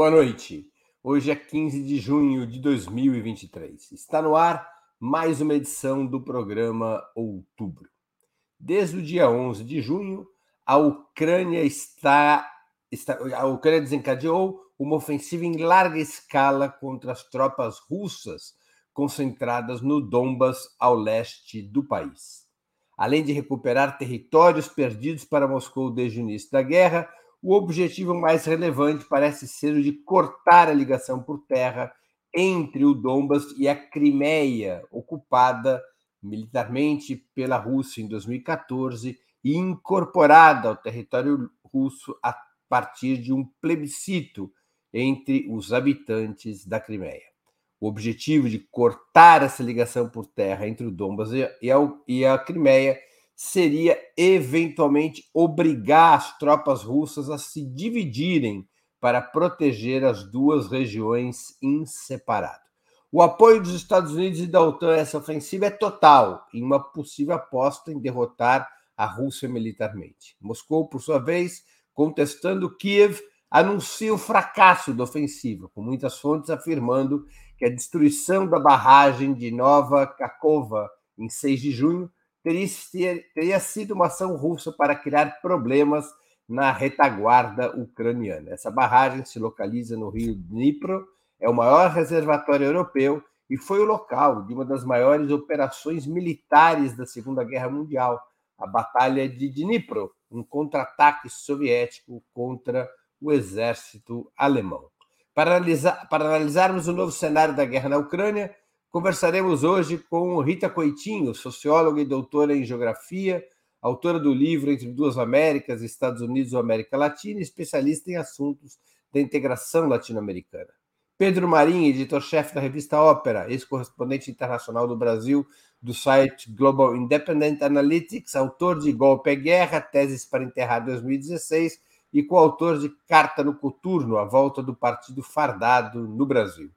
Boa noite. Hoje é 15 de junho de 2023. Está no ar mais uma edição do programa Outubro. Desde o dia 11 de junho, a Ucrânia está, está a Ucrânia desencadeou uma ofensiva em larga escala contra as tropas russas concentradas no Donbas, ao leste do país. Além de recuperar territórios perdidos para Moscou desde o início da guerra, o objetivo mais relevante parece ser o de cortar a ligação por terra entre o Donbas e a Crimeia, ocupada militarmente pela Rússia em 2014 e incorporada ao território russo a partir de um plebiscito entre os habitantes da Crimeia. O objetivo de cortar essa ligação por terra entre o Donbas e a, Crimeia seria eventualmente obrigar as tropas russas a se dividirem para proteger as duas regiões em separado. O apoio dos Estados Unidos e da OTAN a essa ofensiva é total, em uma possível aposta em derrotar a Rússia militarmente. Moscou, por sua vez, contestando Kiev, anuncia o fracasso da ofensiva, com muitas fontes afirmando que a destruição da barragem de Nova Kakova em 6 de junho teria, sido uma ação russa para criar problemas na retaguarda ucraniana. Essa barragem se localiza no rio Dnipro, é o maior reservatório europeu e foi o local de uma das maiores operações militares da Segunda Guerra Mundial, a Batalha de Dnipro, um contra-ataque soviético contra o exército alemão. Para, analisar, para analisarmos o novo cenário da guerra na Ucrânia, conversaremos hoje com Rita Coitinho, socióloga e doutora em geografia, autora do livro Entre Duas Américas, Estados Unidos ou América Latina, especialista em assuntos da integração latino-americana. Pedro Marim, editor-chefe da revista Ópera, ex-correspondente internacional do Brasil do site Global Independent Analytics, autor de Golpe é Guerra, Teses para Enterrar 2016 e coautor de Carta no Coturno, a volta do Partido Fardado no Brasil.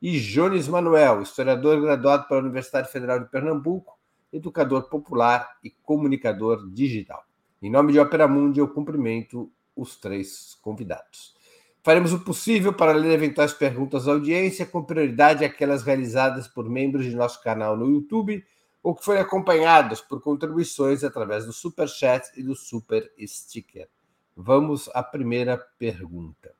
E Jones Manuel, historiador graduado pela Universidade Federal de Pernambuco, educador popular e comunicador digital. Em nome de Opera Mundi, eu cumprimento os três convidados. Faremos o possível para ler eventuais perguntas à audiência, com prioridade aquelas realizadas por membros de nosso canal no YouTube ou que foram acompanhadas por contribuições através do Super Chat e do Super Sticker. Vamos à primeira pergunta.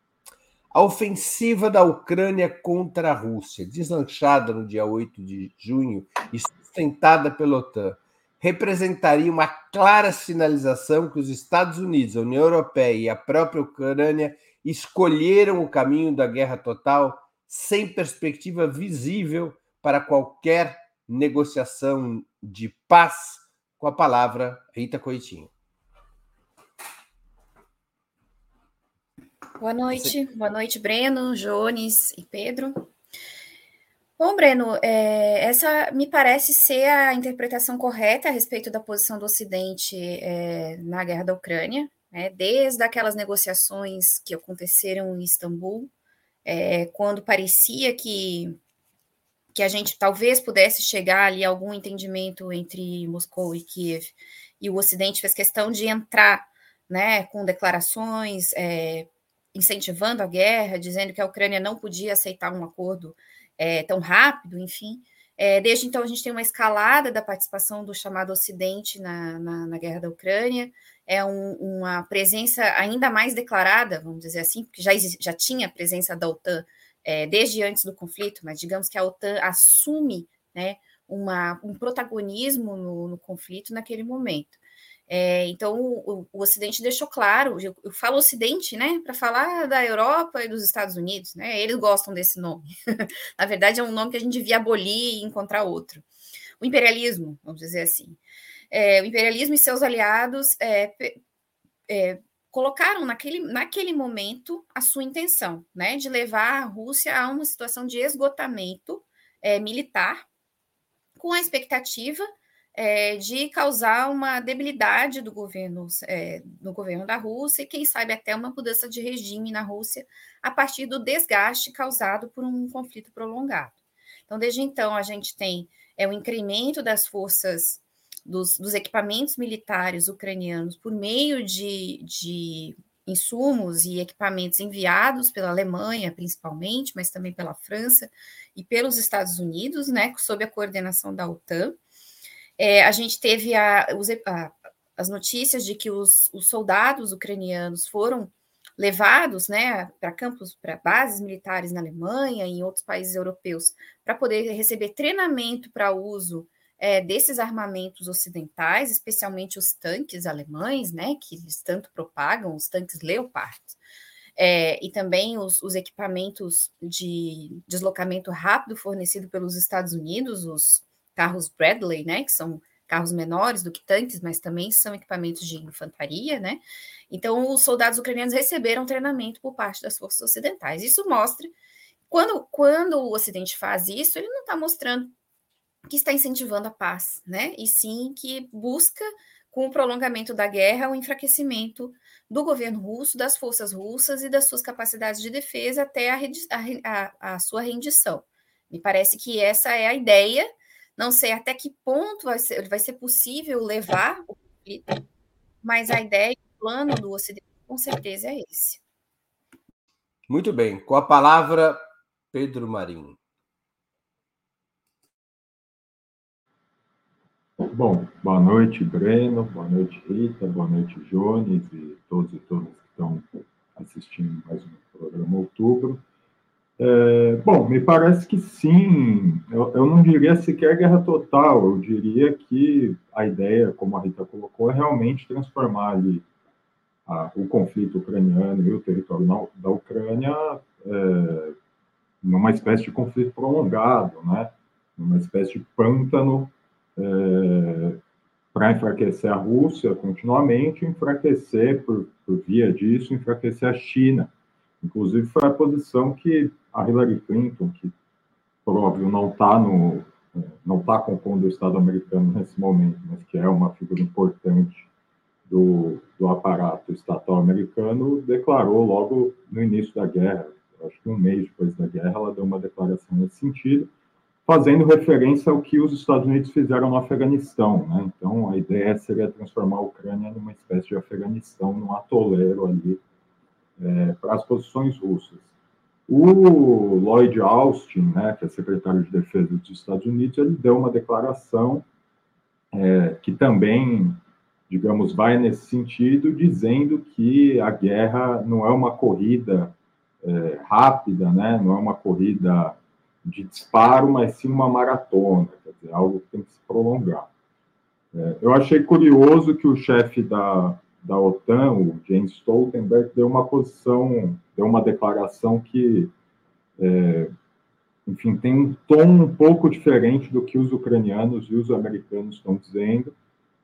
A ofensiva da Ucrânia contra a Rússia, deslanchada no dia 8 de junho e sustentada pela OTAN, representaria uma clara sinalização que os Estados Unidos, a União Europeia e a própria Ucrânia escolheram o caminho da guerra total sem perspectiva visível para qualquer negociação de paz, com a palavra Rita Coitinho. Boa noite, boa noite, Breno, Jones e Pedro. Bom, Breno, é, essa me parece ser a interpretação correta a respeito da posição do Ocidente é, na guerra da Ucrânia, né, desde aquelas negociações que aconteceram em Istambul, é, quando parecia que, que a gente talvez pudesse chegar ali a algum entendimento entre Moscou e Kiev, e o Ocidente fez questão de entrar né, com declarações é, incentivando a guerra, dizendo que a Ucrânia não podia aceitar um acordo é, tão rápido, enfim. É, desde então, a gente tem uma escalada da participação do chamado Ocidente na, na, na guerra da Ucrânia, é um, uma presença ainda mais declarada, vamos dizer assim, porque já, já tinha a presença da OTAN é, desde antes do conflito, mas digamos que a OTAN assume né, uma, um protagonismo no, no conflito naquele momento. É, então, o, o, Ocidente deixou claro, eu, eu falo Ocidente, né, para falar da Europa e dos Estados Unidos, né, eles gostam desse nome. Na verdade, é um nome que a gente devia abolir e encontrar outro. O imperialismo, vamos dizer assim. É, o imperialismo e seus aliados é, é, colocaram naquele, naquele momento a sua intenção, né, de levar a Rússia a uma situação de esgotamento é, militar, com a expectativa é, de causar uma debilidade do governo, é, no governo da Rússia e, quem sabe, até uma mudança de regime na Rússia a partir do desgaste causado por um conflito prolongado. Então, desde então, a gente tem é, o incremento das forças, dos, dos equipamentos militares ucranianos por meio de, de insumos e equipamentos enviados pela Alemanha, principalmente, mas também pela França e pelos Estados Unidos, né, sob a coordenação da OTAN. É, a gente teve a, a, as notícias de que os, os soldados ucranianos foram levados né, para campos, para bases militares na Alemanha e em outros países europeus, para poder receber treinamento para uso é, desses armamentos ocidentais, especialmente os tanques alemães, né, que eles tanto propagam, os tanques Leopard, é, e também os, os, equipamentos de deslocamento rápido fornecido pelos Estados Unidos, os carros Bradley, né, que são carros menores do que tanques, mas também são equipamentos de infantaria, né? Então, os soldados ucranianos receberam treinamento por parte das forças ocidentais. Isso mostra, quando, quando o Ocidente faz isso, ele não está mostrando que está incentivando a paz, né? E sim que busca, com o prolongamento da guerra, o enfraquecimento do governo russo, das forças russas e das suas capacidades de defesa até a, a, a sua rendição. Me parece que essa é a ideia. Não sei até que ponto vai ser, vai ser possível levar o conflito, mas a ideia, o plano do Ocidente, com certeza é esse. Muito bem. Com a palavra, Pedro Marinho. Bom, boa noite, Breno, boa noite, Rita, boa noite, Jones e todos e todas que estão assistindo mais um programa Outubro. É, bom, me parece que sim, eu, eu, não diria sequer guerra total, eu diria que a ideia, como a Rita colocou, é realmente transformar ali a, o conflito ucraniano e o território na, da Ucrânia é, numa espécie de conflito prolongado, né? numa espécie de pântano é, para enfraquecer a Rússia continuamente, enfraquecer, por, por via disso, enfraquecer a China. Inclusive, foi a posição que a Hillary Clinton, que, por óbvio, não está no não está compondo o Estado americano nesse momento, mas que é uma figura importante do, do aparato estatal americano, declarou logo no início da guerra, acho que um mês depois da guerra, ela deu uma declaração nesse sentido, fazendo referência ao que os Estados Unidos fizeram no Afeganistão. Né? Então, a ideia seria transformar a Ucrânia numa espécie de Afeganistão, num atoleiro ali é, para as posições russas. O Lloyd Austin, né, que é secretário de Defesa dos Estados Unidos, ele deu uma declaração é, que também, digamos, vai nesse sentido, dizendo que a guerra não é uma corrida é, rápida, né, não é uma corrida de disparo, mas sim uma maratona, quer dizer, algo que tem que se prolongar. É, eu achei curioso que o chefe da, da OTAN, o James Stoltenberg, deu uma posição, deu uma declaração que, é, enfim, tem um tom um pouco diferente do que os ucranianos e os americanos estão dizendo,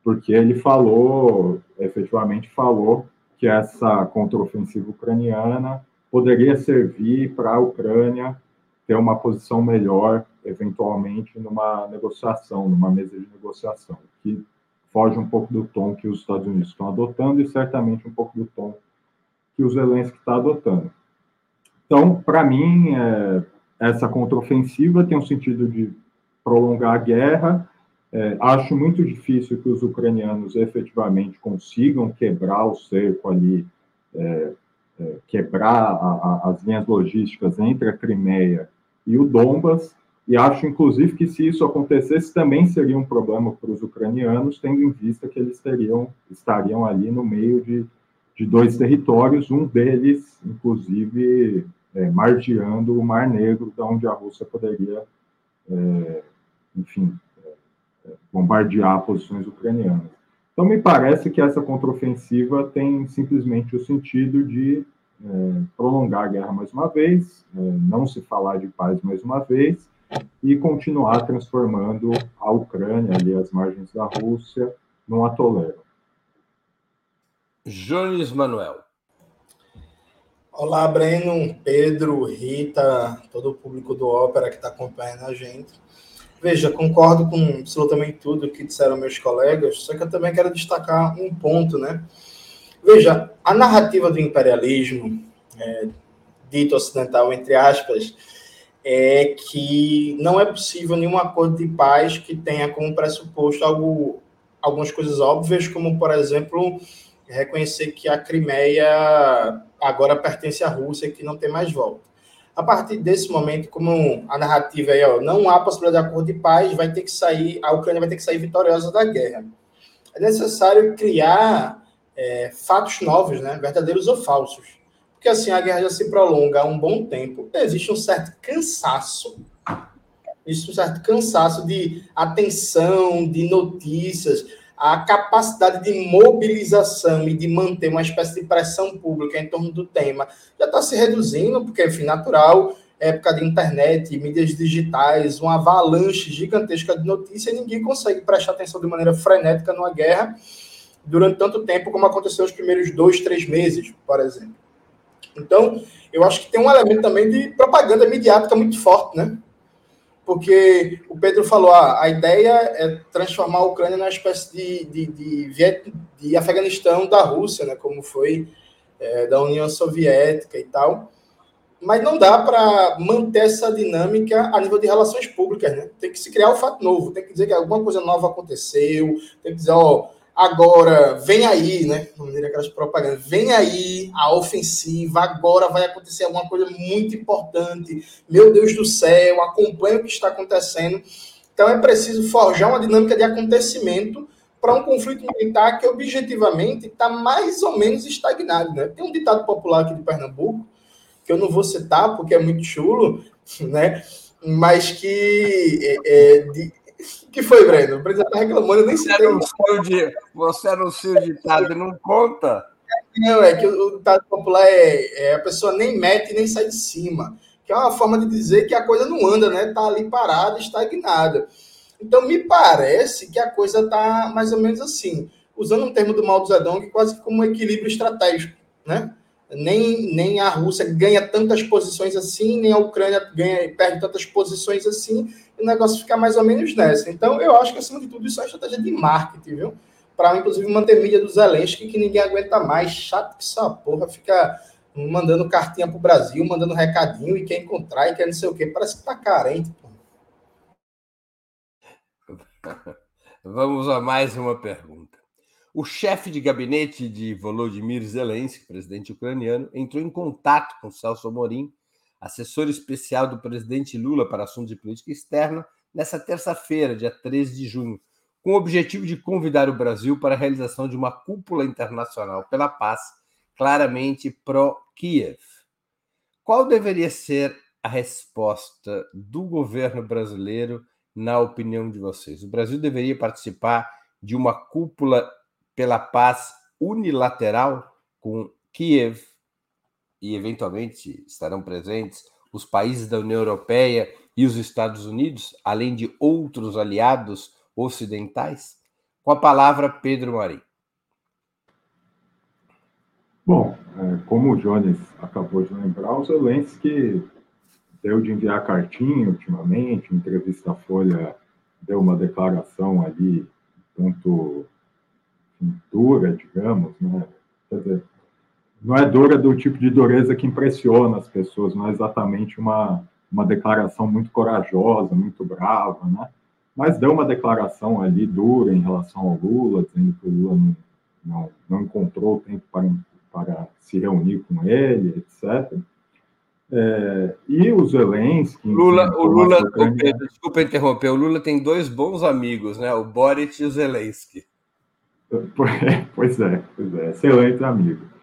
porque ele falou, efetivamente falou, que essa contraofensiva ucraniana poderia servir para a Ucrânia ter uma posição melhor, eventualmente, numa negociação, numa mesa de negociação, que foge um pouco do tom que os Estados Unidos estão adotando e certamente um pouco do tom que o Zelensky está adotando. Então, para mim, é, essa contraofensiva tem um sentido de prolongar a guerra. É, acho muito difícil que os ucranianos efetivamente consigam quebrar o cerco ali, é, é quebrar a, a, as linhas logísticas entre a Crimeia e o Donbas, e acho, inclusive, que se isso acontecesse, também seria um problema para os ucranianos, tendo em vista que eles teriam, estariam ali no meio de, de dois territórios, um deles, inclusive, é, margeando o Mar Negro, da onde a Rússia poderia, é, enfim, é, bombardear posições ucranianas. Então, me parece que essa contraofensiva tem simplesmente o sentido de é, prolongar a guerra mais uma vez, é, não se falar de paz mais uma vez e continuar transformando a Ucrânia, ali as margens da Rússia, num atoleiro. Jones Manuel. Olá, Breno, Pedro, Rita, todo o público do Ópera que está acompanhando a gente. Veja, concordo com absolutamente tudo que disseram meus colegas, só que eu também quero destacar um ponto, né? Veja, a narrativa do imperialismo, é, dito ocidental, entre aspas, é que não é possível nenhum acordo de paz que tenha como pressuposto algo, algumas coisas óbvias, como, por exemplo, reconhecer que a Crimeia agora pertence à Rússia, que não tem mais volta. A partir desse momento, como a narrativa aí, ó, não há possibilidade de acordo de paz, vai ter que sair, a Ucrânia vai ter que sair vitoriosa da guerra. É necessário criar é, fatos novos, né, verdadeiros ou falsos. Porque assim, a guerra já se prolonga há um bom tempo. Existe um certo cansaço, existe um certo cansaço de atenção, de notícias, a capacidade de mobilização e de manter uma espécie de pressão pública em torno do tema já está se reduzindo, porque, enfim, natural, época de internet, mídias digitais, uma avalanche gigantesca de notícias, ninguém consegue prestar atenção de maneira frenética numa guerra durante tanto tempo como aconteceu nos primeiros dois, três meses, por exemplo. Então, eu acho que tem um elemento também de propaganda mediática muito forte, né? Porque o Pedro falou, ah, a ideia é transformar a Ucrânia numa espécie de, de, de, de Afeganistão da Rússia, né, como foi é, da União Soviética e tal. Mas não dá para manter essa dinâmica a nível de relações públicas, né? Tem que se criar um fato novo, tem que dizer que alguma coisa nova aconteceu, tem que dizer, ó, Agora, vem aí, né? Maneira aquelas propagandas, vem aí a ofensiva, agora vai acontecer alguma coisa muito importante. Meu Deus do céu, acompanha o que está acontecendo. Então é preciso forjar uma dinâmica de acontecimento para um conflito militar que objetivamente está mais ou menos estagnado. Né? Tem um ditado popular aqui de Pernambuco, que eu não vou citar porque é muito chulo, né? mas que é, é, que foi, Breno? O presidente está reclamando, eu nem sei. De, você anuncia o ditado e não conta? Não, é que o, ditado popular é, é, a pessoa nem mete nem sai de cima. Que é uma forma de dizer que a coisa não anda, né? Está ali parada, estagnada. Então, me parece que a coisa está mais ou menos assim. Usando um termo do Mao Zedong, quase como um equilíbrio estratégico, né? nem, nem a Rússia ganha tantas posições assim, nem a Ucrânia ganha perde tantas posições assim, e o negócio fica mais ou menos nessa. Então, eu acho que, acima de tudo, isso é estratégia de marketing, viu? Para, inclusive, manter mídia do Zelensky, que ninguém aguenta mais. Chato que essa porra fica mandando cartinha pro Brasil, mandando recadinho, e quer encontrar, e quer não sei o quê. Parece que tá carente, porra. Vamos a mais uma pergunta. O chefe de gabinete de Volodymyr Zelensky, presidente ucraniano, entrou em contato com Celso Amorim, assessor especial do presidente Lula para assuntos de política externa, nessa terça-feira, dia 13 de junho, com o objetivo de convidar o Brasil para a realização de uma cúpula internacional pela paz, claramente pró-Kiev. Qual deveria ser a resposta do governo brasileiro, na opinião de vocês? O Brasil deveria participar de uma cúpula pela paz unilateral com Kiev e eventualmente estarão presentes os países da União Europeia e os Estados Unidos, além de outros aliados ocidentais? Com a palavra, Pedro Marim. Bom, é, como o Jones acabou de lembrar, o Zelensky deu de enviar cartinha ultimamente, entrevista à Folha deu uma declaração ali, tanto dura, digamos, né? Quer dizer, não é dura do tipo de dureza que impressiona as pessoas, não é exatamente uma, uma declaração muito corajosa, muito brava, né? Mas deu uma declaração ali dura em relação ao Lula, dizendo que o Lula não, não, não encontrou tempo para, para se reunir com ele, etc. É, e o Zelensky. Lula, o Lula, desculpa interromper, o Lula tem dois bons amigos, né? O Boric e o Zelensky. Pois é, pois é, excelente amigo.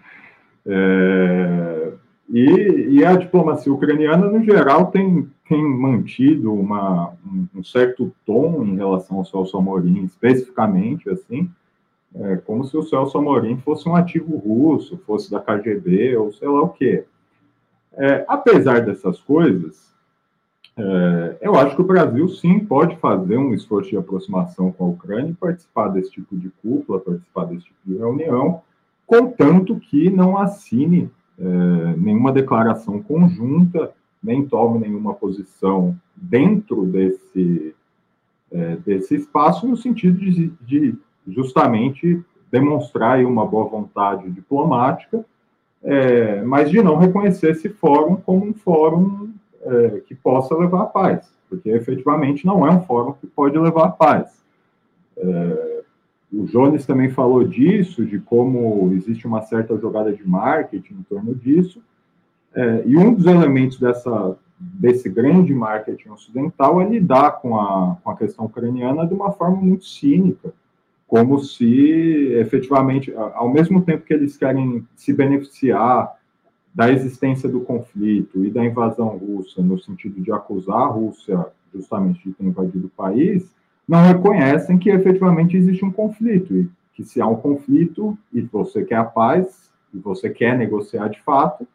É, e, e, a diplomacia ucraniana, no geral, tem, tem mantido uma, um, certo tom em relação ao Celso Amorim, especificamente, assim, é, como se o Celso Amorim fosse um ativo russo, fosse da KGB, ou sei lá o quê. É, apesar dessas coisas, é, eu acho que o Brasil, sim, pode fazer um esforço de aproximação com a Ucrânia e participar desse tipo de cúpula, participar desse tipo de reunião, contanto que não assine é, nenhuma declaração conjunta, nem tome nenhuma posição dentro desse, é, desse espaço, no sentido de, de justamente demonstrar uma boa vontade diplomática, é, mas de não reconhecer esse fórum como um fórum é, que possa levar à paz, porque efetivamente não é um fórum que pode levar à paz. É, o Jones também falou disso, de como existe uma certa jogada de marketing em torno disso, é, e um dos elementos dessa, desse grande marketing ocidental é lidar com a, com a questão ucraniana de uma forma muito cínica, como se efetivamente, ao mesmo tempo que eles querem se beneficiar da existência do conflito e da invasão russa, no sentido de acusar a Rússia justamente de ter invadido o país, não reconhecem que efetivamente existe um conflito e que se há um conflito e você quer a paz e você quer negociar de fato,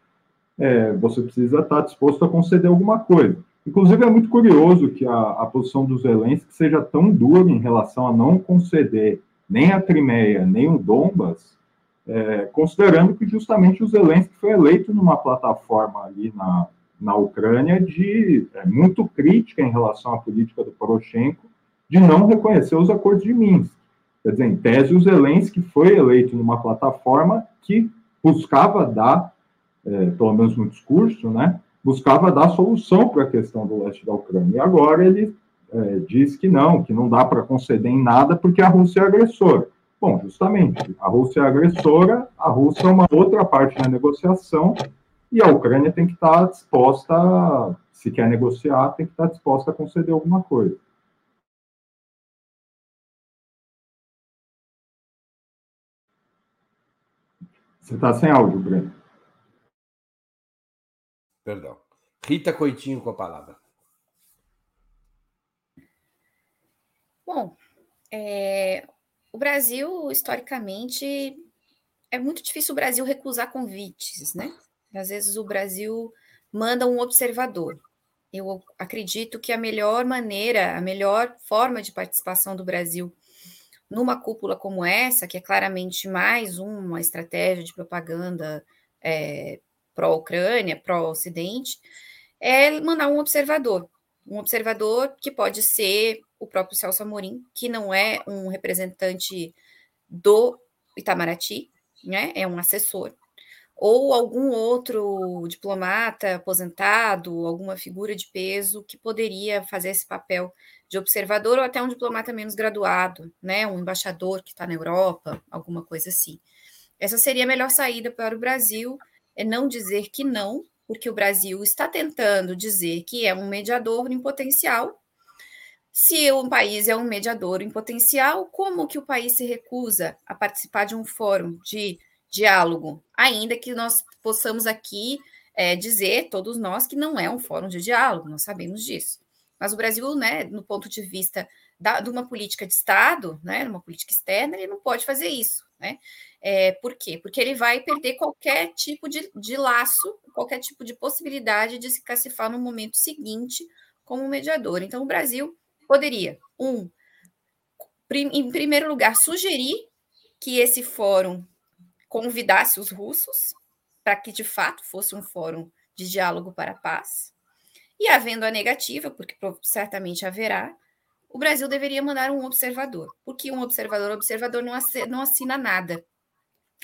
é, você precisa estar disposto a conceder alguma coisa. Inclusive, é muito curioso que a, a posição dos Zelensky seja tão dura em relação a não conceder nem a Crimeia, nem o Donbas, é, considerando que justamente o Zelensky foi eleito numa plataforma ali na, na Ucrânia de é, muito crítica em relação à política do Poroshenko de não reconhecer os acordos de Minsk. Quer dizer, em tese, o Zelensky foi eleito numa plataforma que buscava dar é, pelo menos no discurso, né, buscava dar solução para a questão do leste da Ucrânia. E agora ele é, diz que não, que não dá para conceder em nada porque a Rússia é agressora. Bom, justamente, a Rússia é agressora, a Rússia é uma outra parte na negociação e a Ucrânia tem que estar disposta, se quer negociar, tem que estar disposta a conceder alguma coisa. Você está sem áudio, Breno. Perdão. Rita Coitinho com a palavra. Bom, é, o Brasil, historicamente, é muito difícil o Brasil recusar convites, né? Às vezes o Brasil manda um observador. Eu acredito que a melhor maneira, a melhor forma de participação do Brasil numa cúpula como essa, que é claramente mais uma estratégia de propaganda é, pró-Ucrânia, pró-Ocidente, é mandar um observador. Um observador que pode ser o próprio Celso Amorim, que não é um representante do Itamaraty, né? é um assessor, ou algum outro diplomata aposentado, alguma figura de peso que poderia fazer esse papel de observador, ou até um diplomata menos graduado, né? um embaixador que está na Europa, alguma coisa assim. Essa seria a melhor saída para o Brasil, é não dizer que não, porque o Brasil está tentando dizer que é um mediador em potencial. Se um país é um mediador em potencial, como que o país se recusa a participar de um fórum de diálogo, ainda que nós possamos aqui é, dizer, todos nós, que não é um fórum de diálogo, nós sabemos disso. Mas o Brasil, né, no ponto de vista da, de uma política de Estado, né, uma política externa, ele não pode fazer isso, né? É, por quê? Porque ele vai perder qualquer tipo de, de laço, qualquer tipo de possibilidade de se cacifar no momento seguinte como mediador. Então, o Brasil poderia, um, prim, em primeiro lugar, sugerir que esse fórum convidasse os russos para que de fato fosse um fórum de diálogo para a paz. E havendo a negativa, porque certamente haverá, o Brasil deveria mandar um observador. Porque um observador, observador não assina, não assina nada.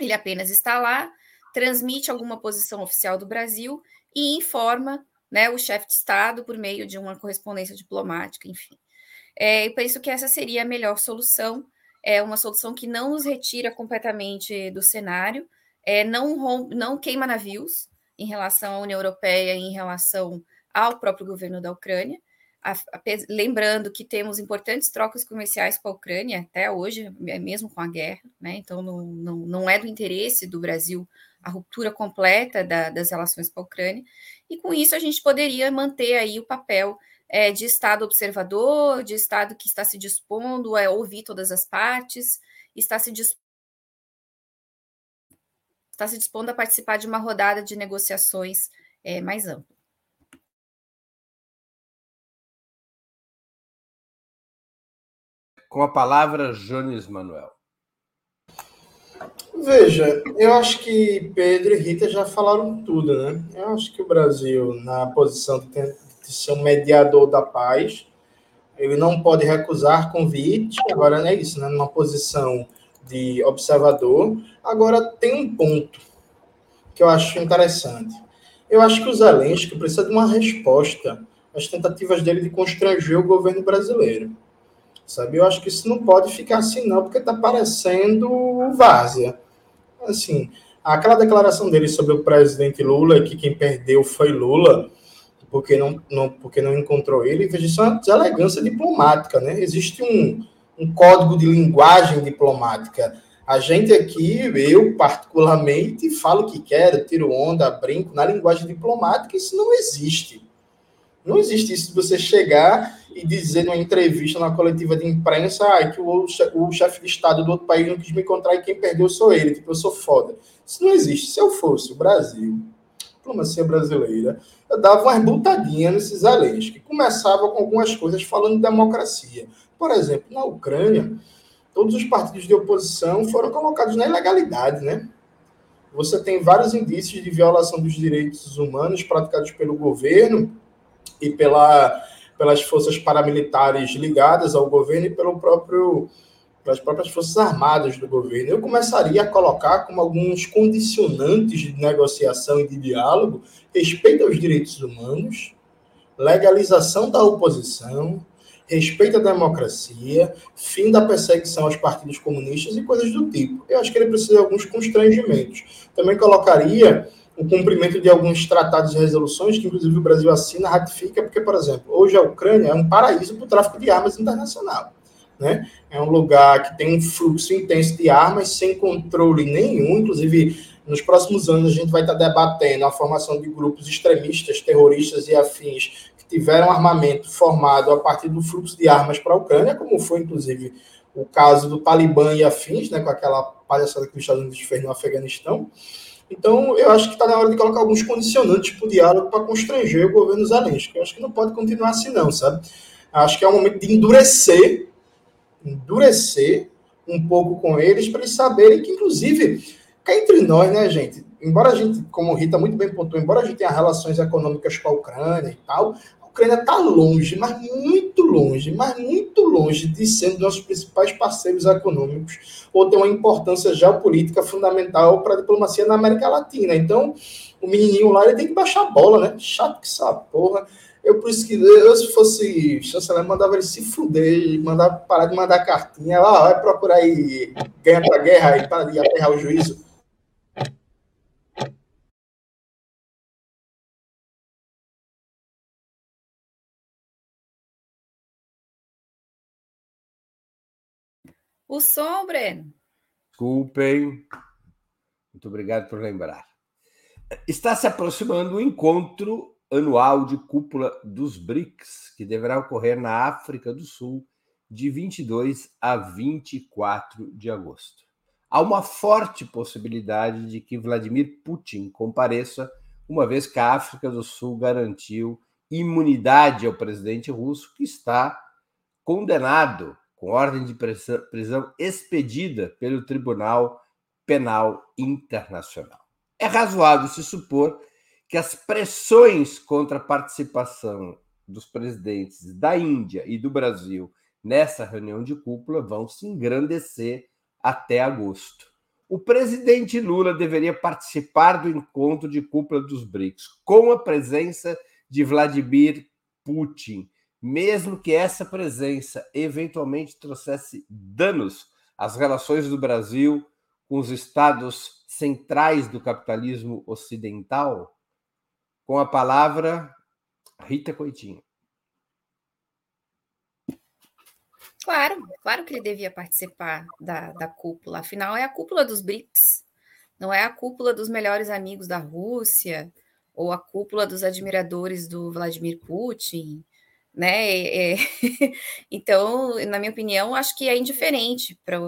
Ele apenas está lá, transmite alguma posição oficial do Brasil e informa né, o chefe de Estado por meio de uma correspondência diplomática, enfim. É, eu penso que essa seria a melhor solução, é uma solução que não nos retira completamente do cenário, é, não, não queima navios em relação à União Europeia, em relação ao próprio governo da Ucrânia, a, a, lembrando que temos importantes trocas comerciais com a Ucrânia até hoje, é mesmo com a guerra, né? Então não, não, não é do interesse do Brasil a ruptura completa da, das relações com a Ucrânia, e com isso a gente poderia manter aí o papel é, de Estado observador, de Estado que está se dispondo a ouvir todas as partes, está se, está se dispondo a participar de uma rodada de negociações é, mais ampla. Com a palavra, Jones Manuel. Veja, eu acho que Pedro e Rita já falaram tudo, né? Eu acho que o Brasil, na posição de, ser um mediador da paz, ele não pode recusar convite, agora não é isso, né? Numa posição de observador. Agora, tem um ponto que eu acho interessante. Eu acho que o Zelensky precisa de uma resposta às tentativas dele de constranger o governo brasileiro. Sabe? Eu acho que isso não pode ficar assim, não, porque está parecendo várzea. Assim, aquela declaração dele sobre o presidente Lula, que quem perdeu foi Lula, porque não, não, porque não encontrou ele, veja, isso é uma deselegância diplomática, né? Existe um, um código de linguagem diplomática. A gente aqui, eu particularmente, falo o que quero, tiro onda, brinco, na linguagem diplomática, isso não existe. Não existe isso de você chegar e dizer numa entrevista, na coletiva de imprensa, ah, que o, o chefe de Estado do outro país não quis me encontrar e quem perdeu sou ele, tipo, eu sou foda. Isso não existe. Se eu fosse o Brasil, diplomacia brasileira, eu dava umas botadinhas nesses alês, que começava com algumas coisas falando de democracia. Por exemplo, na Ucrânia, todos os partidos de oposição foram colocados na ilegalidade, né? Você tem vários indícios de violação dos direitos humanos praticados pelo governo e pela, pelas forças paramilitares ligadas ao governo e pelo próprio pelas próprias forças armadas do governo. Eu começaria a colocar como alguns condicionantes de negociação e de diálogo respeito aos direitos humanos, legalização da oposição, respeito à democracia, fim da perseguição aos partidos comunistas e coisas do tipo. Eu acho que ele precisa de alguns constrangimentos. Também colocaria o cumprimento de alguns tratados e resoluções que, inclusive, o Brasil assina, ratifica, porque, por exemplo, hoje a Ucrânia é um paraíso para o tráfico de armas internacional. Né? É um lugar que tem um fluxo intenso de armas sem controle nenhum, inclusive nos próximos anos a gente vai estar debatendo a formação de grupos extremistas, terroristas e afins tiveram armamento formado a partir do fluxo de armas para a Ucrânia, como foi, inclusive, o caso do Talibã e afins, né, com aquela palhaçada que os Estados Unidos fez no Afeganistão. Então, eu acho que está na hora de colocar alguns condicionantes para o diálogo para constranger o governo Zelensky. Eu acho que não pode continuar assim, não, sabe? Acho que é o momento de endurecer, endurecer um pouco com eles, para eles saberem que, inclusive, cá entre nós, né, gente? Embora a gente, como Rita muito bem pontuou, embora a gente tenha relações econômicas com a Ucrânia e tal, Ucrânia está longe, mas muito longe, mas muito longe de ser um dos nossos principais parceiros econômicos ou ter uma importância geopolítica fundamental para a diplomacia na América Latina. Então, o menininho lá ele tem que baixar a bola, né? Chato que essa porra. Eu, por isso que eu, se fosse chanceler, mandava ele se fuder, mandava parar de mandar cartinha. Lá, vai procurar aí, ganha para guerra e para de aterrar o juízo. O som, Breno. Desculpem. Muito obrigado por lembrar. Está se aproximando o encontro anual de cúpula dos BRICS, que deverá ocorrer na África do Sul de 22 a 24 de agosto. Há uma forte possibilidade de que Vladimir Putin compareça, uma vez que a África do Sul garantiu imunidade ao presidente russo, que está condenado com ordem de prisão expedida pelo Tribunal Penal Internacional. É razoável se supor que as pressões contra a participação dos presidentes da Índia e do Brasil nessa reunião de cúpula vão se engrandecer até agosto. O presidente Lula deveria participar do encontro de cúpula dos BRICS com a presença de Vladimir Putin, mesmo que essa presença eventualmente trouxesse danos às relações do Brasil com os estados centrais do capitalismo ocidental? Com a palavra, Rita Coitinho. Claro, claro que ele devia participar da, da cúpula. Afinal, é a cúpula dos BRICS, não é a cúpula dos melhores amigos da Rússia ou a cúpula dos admiradores do Vladimir Putin né? É, então, na minha opinião, acho que é indiferente para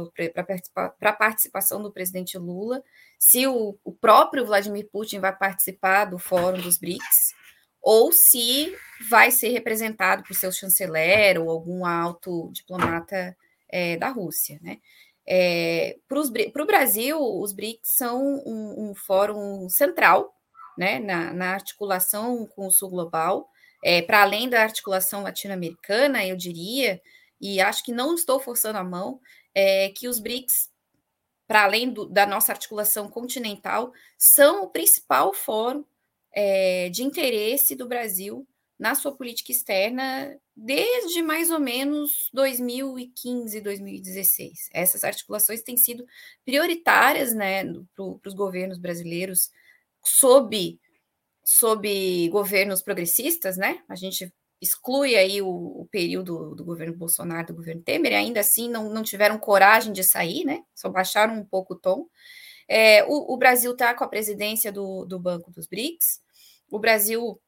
a participação do presidente Lula se o, o, próprio Vladimir Putin vai participar do Fórum dos BRICS ou se vai ser representado por seu chanceler ou algum alto diplomata é, da Rússia, né? É, para o Brasil, os BRICS são um, um fórum central né, na, na articulação com o Sul Global, é, para além da articulação latino-americana, eu diria, e acho que não estou forçando a mão, é, que os BRICS, para além do, da nossa articulação continental, são o principal fórum é, de interesse do Brasil na sua política externa desde mais ou menos 2015, 2016. Essas articulações têm sido prioritárias né, para os governos brasileiros sob, sob governos progressistas, né? A gente exclui aí o, o, período do governo Bolsonaro, do governo Temer, e ainda assim não, não tiveram coragem de sair, né? Só baixaram um pouco o tom. É, o, o, Brasil está com a presidência do, do Banco dos BRICS. O Brasil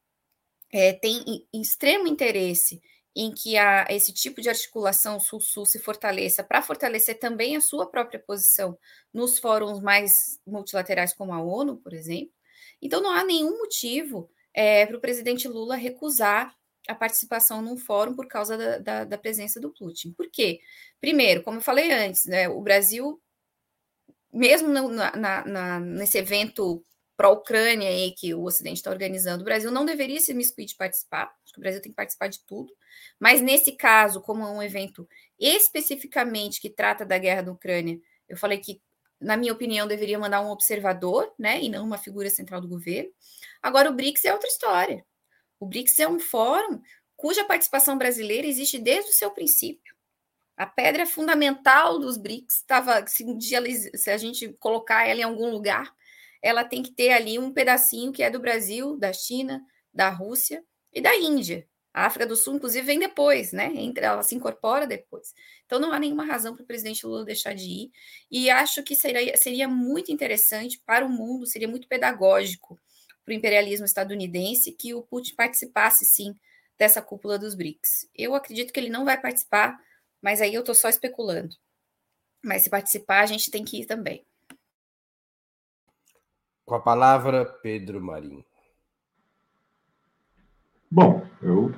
é, tem extremo interesse em que a, esse tipo de articulação sul-sul se fortaleça, para fortalecer também a sua própria posição nos fóruns mais multilaterais, como a ONU, por exemplo. Então, não há nenhum motivo é, para o presidente Lula recusar a participação num fórum por causa da, da, da, presença do Putin. Por quê? Primeiro, como eu falei antes, né, o Brasil, mesmo no, na, na, nesse evento pró-Ucrânia aí que o Ocidente está organizando, o Brasil não deveria se miscuir de participar, acho que o Brasil tem que participar de tudo, mas nesse caso, como é um evento especificamente que trata da guerra da Ucrânia, eu falei que, na minha opinião, deveria mandar um observador, né, e não uma figura central do governo. Agora, o BRICS é outra história. O BRICS é um fórum cuja participação brasileira existe desde o seu princípio. A pedra fundamental dos BRICS estava, se um se a gente colocar ela em algum lugar, ela tem que ter ali um pedacinho que é do Brasil, da China, da Rússia e da Índia. A África do Sul, inclusive, vem depois, né? Ela se incorpora depois. Então, não há nenhuma razão para o presidente Lula deixar de ir. E acho que seria, seria muito interessante para o mundo, seria muito pedagógico para o imperialismo estadunidense que o Putin participasse, sim, dessa cúpula dos BRICS. Eu acredito que ele não vai participar, mas aí eu estou só especulando. Mas se participar, a gente tem que ir também. Com a palavra, Pedro Marinho. Bom, eu,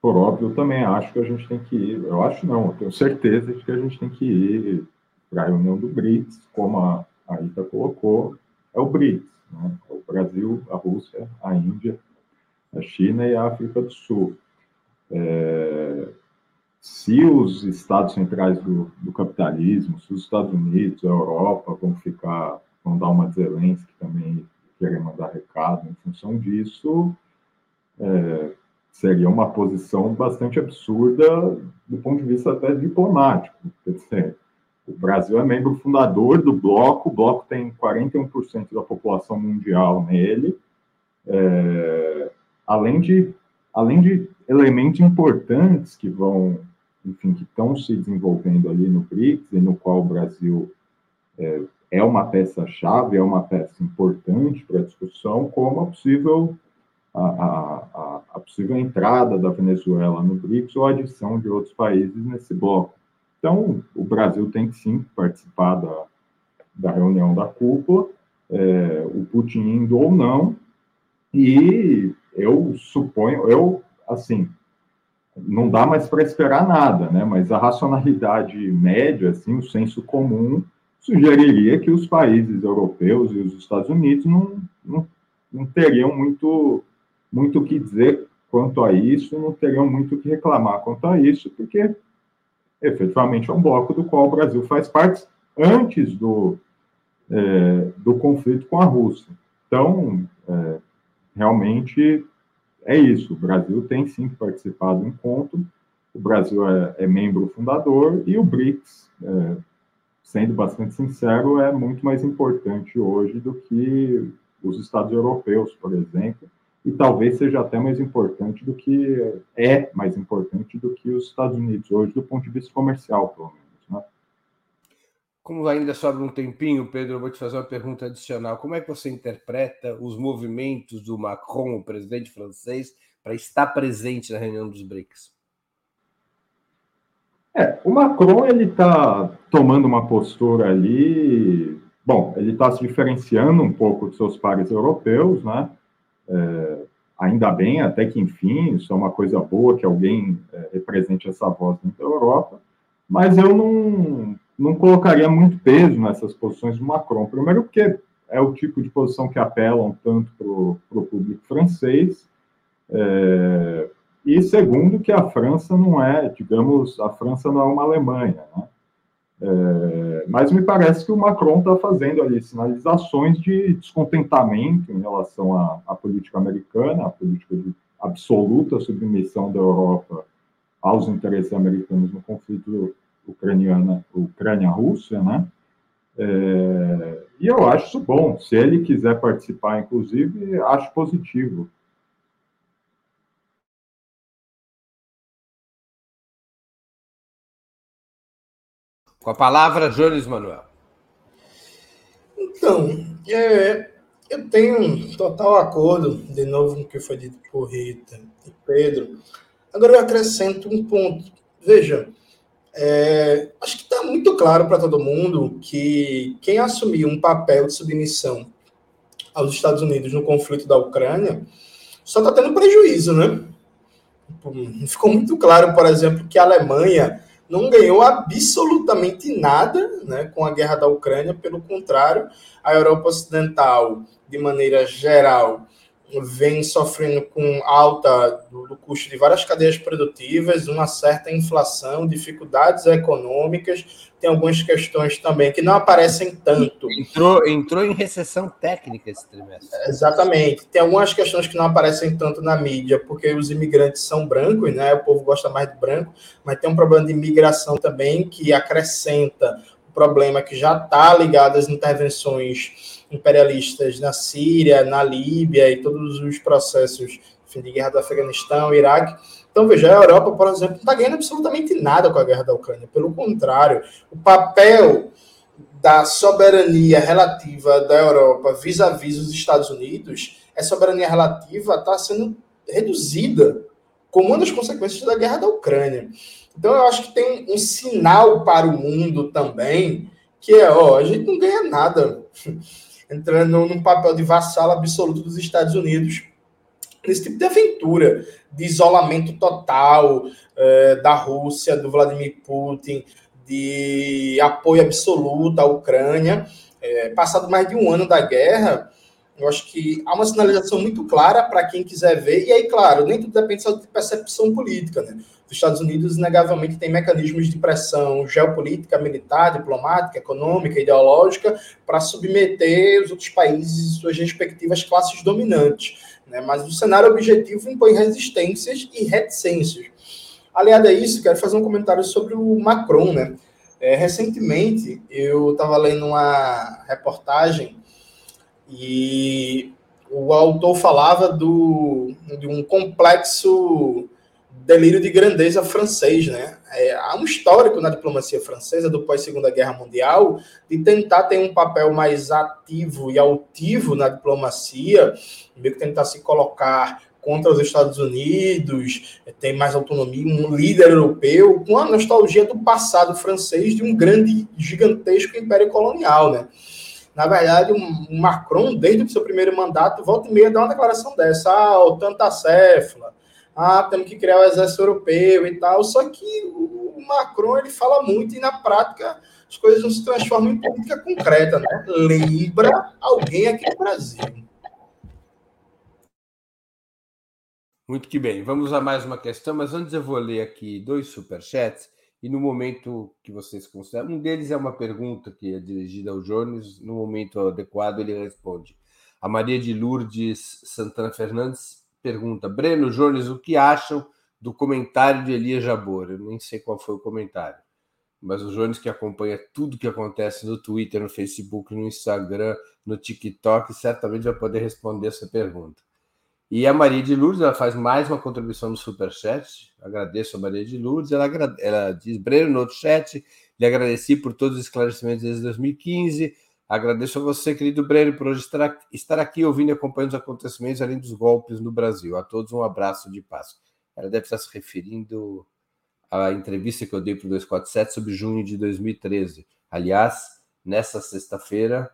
por óbvio, também acho que a gente tem que ir. Eu acho não, eu tenho certeza de que a gente tem que ir para a reunião do BRICS, como a, a Rita colocou, é o BRICS. Né? É o Brasil, a Rússia, a Índia, a China e a África do Sul. É, se os estados centrais do, do, capitalismo, se os Estados Unidos, a Europa vão ficar, vão dar uma Zelensky também querem mandar recado em função disso, é, seria uma posição bastante absurda do ponto de vista até diplomático. Quer dizer, o Brasil é membro fundador do bloco, o bloco tem 41% da população mundial nele, é, além, de, além de elementos importantes que vão, enfim, que estão se desenvolvendo ali no BRICS, e no qual o Brasil é, é uma peça-chave, é uma peça importante para a discussão, como a possível, a, a, a possível entrada da Venezuela no BRICS ou a adição de outros países nesse bloco. Então, o Brasil tem que sim participar da, da reunião da cúpula, é, o Putin indo ou não, e eu suponho, eu, assim, não dá mais para esperar nada, né? Mas a racionalidade média, assim, o senso comum, sugeriria que os países europeus e os Estados Unidos não, não, não teriam muito muito o que dizer quanto a isso, não teriam muito o que reclamar quanto a isso, porque efetivamente é um bloco do qual o Brasil faz parte antes do, é, do conflito com a Rússia. Então, é, realmente é isso. O Brasil tem sim participado do encontro, o Brasil é, é membro fundador e o BRICS, é, sendo bastante sincero, é muito mais importante hoje do que os Estados europeus, por exemplo, e talvez seja até mais importante do que é mais importante do que os Estados Unidos hoje do ponto de vista comercial, pelo menos. Né? Como ainda sobra um tempinho, Pedro, eu vou te fazer uma pergunta adicional. Como é que você interpreta os movimentos do Macron, o presidente francês, para estar presente na reunião dos BRICS? É, o Macron ele está tomando uma postura ali. Bom, ele está se diferenciando um pouco dos seus pares europeus, né? É, ainda bem, até que enfim, isso é uma coisa boa que alguém é, represente essa voz dentro da Europa, mas eu não, não colocaria muito peso nessas posições do Macron. Primeiro, porque é o tipo de posição que apelam tanto para o público francês, é, e segundo, que a França não é, digamos, a França não é uma Alemanha, né? É, mas me parece que o Macron está fazendo ali sinalizações de descontentamento em relação à, à política americana, à política de absoluta submissão da Europa aos interesses americanos no conflito ucraniana, Ucrânia-Rússia, né? É, e eu acho isso bom. Se ele quiser participar, inclusive, acho positivo. Com a palavra, Jones Manuel. Então, é, eu tenho um total acordo, de novo, com o que foi dito por Rita e Pedro. Agora eu acrescento um ponto. Veja, é, acho que está muito claro para todo mundo que quem assumiu um papel de submissão aos Estados Unidos no conflito da Ucrânia só está tendo prejuízo, né? Ficou muito claro, por exemplo, que a Alemanha não ganhou absolutamente nada né, com a guerra da Ucrânia, pelo contrário, a Europa Ocidental, de maneira geral, vem sofrendo com alta do, do, custo de várias cadeias produtivas, uma certa inflação, dificuldades econômicas, tem algumas questões também que não aparecem tanto. Entrou, entrou em recessão técnica esse trimestre. Exatamente. Tem algumas questões que não aparecem tanto na mídia, porque os imigrantes são brancos, né? O povo gosta mais de branco, mas tem um problema de imigração também que acrescenta o problema que já está ligado às intervenções imperialistas na Síria, na Líbia e todos os processos enfim, de guerra do Afeganistão, Iraque. Então, veja, a Europa, por exemplo, não está ganhando absolutamente nada com a guerra da Ucrânia. Pelo contrário, o papel da soberania relativa da Europa vis-à-vis -vis os Estados Unidos, essa soberania relativa está sendo reduzida como uma das consequências da guerra da Ucrânia. Então, eu acho que tem um sinal para o mundo também, que é, ó, a gente não ganha nada entrando num papel de vassalo absoluto dos Estados Unidos nesse tipo de aventura, de isolamento total é, da Rússia, do Vladimir Putin, de apoio absoluto à Ucrânia. É, passado mais de um ano da guerra, eu acho que há uma sinalização muito clara para quem quiser ver, e aí, claro, nem tudo depende só de percepção política, né? Os Estados Unidos, inegavelmente, tem mecanismos de pressão geopolítica, militar, diplomática, econômica, ideológica, para submeter os outros países e suas respectivas classes dominantes. Né? Mas o cenário objetivo impõe resistências e reticências. Aliado a isso, quero fazer um comentário sobre o Macron. Né? É, recentemente, eu estava lendo uma reportagem e o autor falava do, de um complexo delírio de grandeza francês, né? É, há um histórico na diplomacia francesa do pós-segunda guerra mundial de tentar ter um papel mais ativo e altivo na diplomacia, meio que tentar se colocar contra os Estados Unidos, é, tem mais autonomia, um líder europeu, com a nostalgia do passado francês de um grande, gigantesco império colonial, né? Na verdade, o Macron, desde o seu primeiro mandato, volta e meia dá uma declaração dessa, ah, o tanta céfala, ah, temos que criar o exército europeu e tal. Só que o Macron ele fala muito e na prática as coisas não se transformam em política concreta, né? Lembra alguém aqui no Brasil. Muito que bem. Vamos a mais uma questão, mas antes eu vou ler aqui dois superchats e no momento que vocês consideram, um deles é uma pergunta que é dirigida ao Jones, no momento adequado ele responde. A Maria de Lourdes Santana Fernandes pergunta: Breno Jones, o que acham do comentário de Elias Jabor? Eu nem sei qual foi o comentário, mas o Jones que acompanha tudo que acontece no Twitter, no Facebook, no Instagram, no TikTok, certamente vai poder responder essa pergunta. E a Maria de Lourdes, ela faz mais uma contribuição no Superchat. Agradeço a Maria de Lourdes. Ela, ela diz: Breno, no outro chat, lhe agradeci por todos os esclarecimentos desde 2015 Agradeço a você, querido Breno, por hoje estar, aqui ouvindo e acompanhando os acontecimentos além dos golpes no Brasil. A todos um abraço de paz. Ela deve estar se referindo à entrevista que eu dei para o 247 sobre junho de 2013. Aliás, nessa sexta-feira,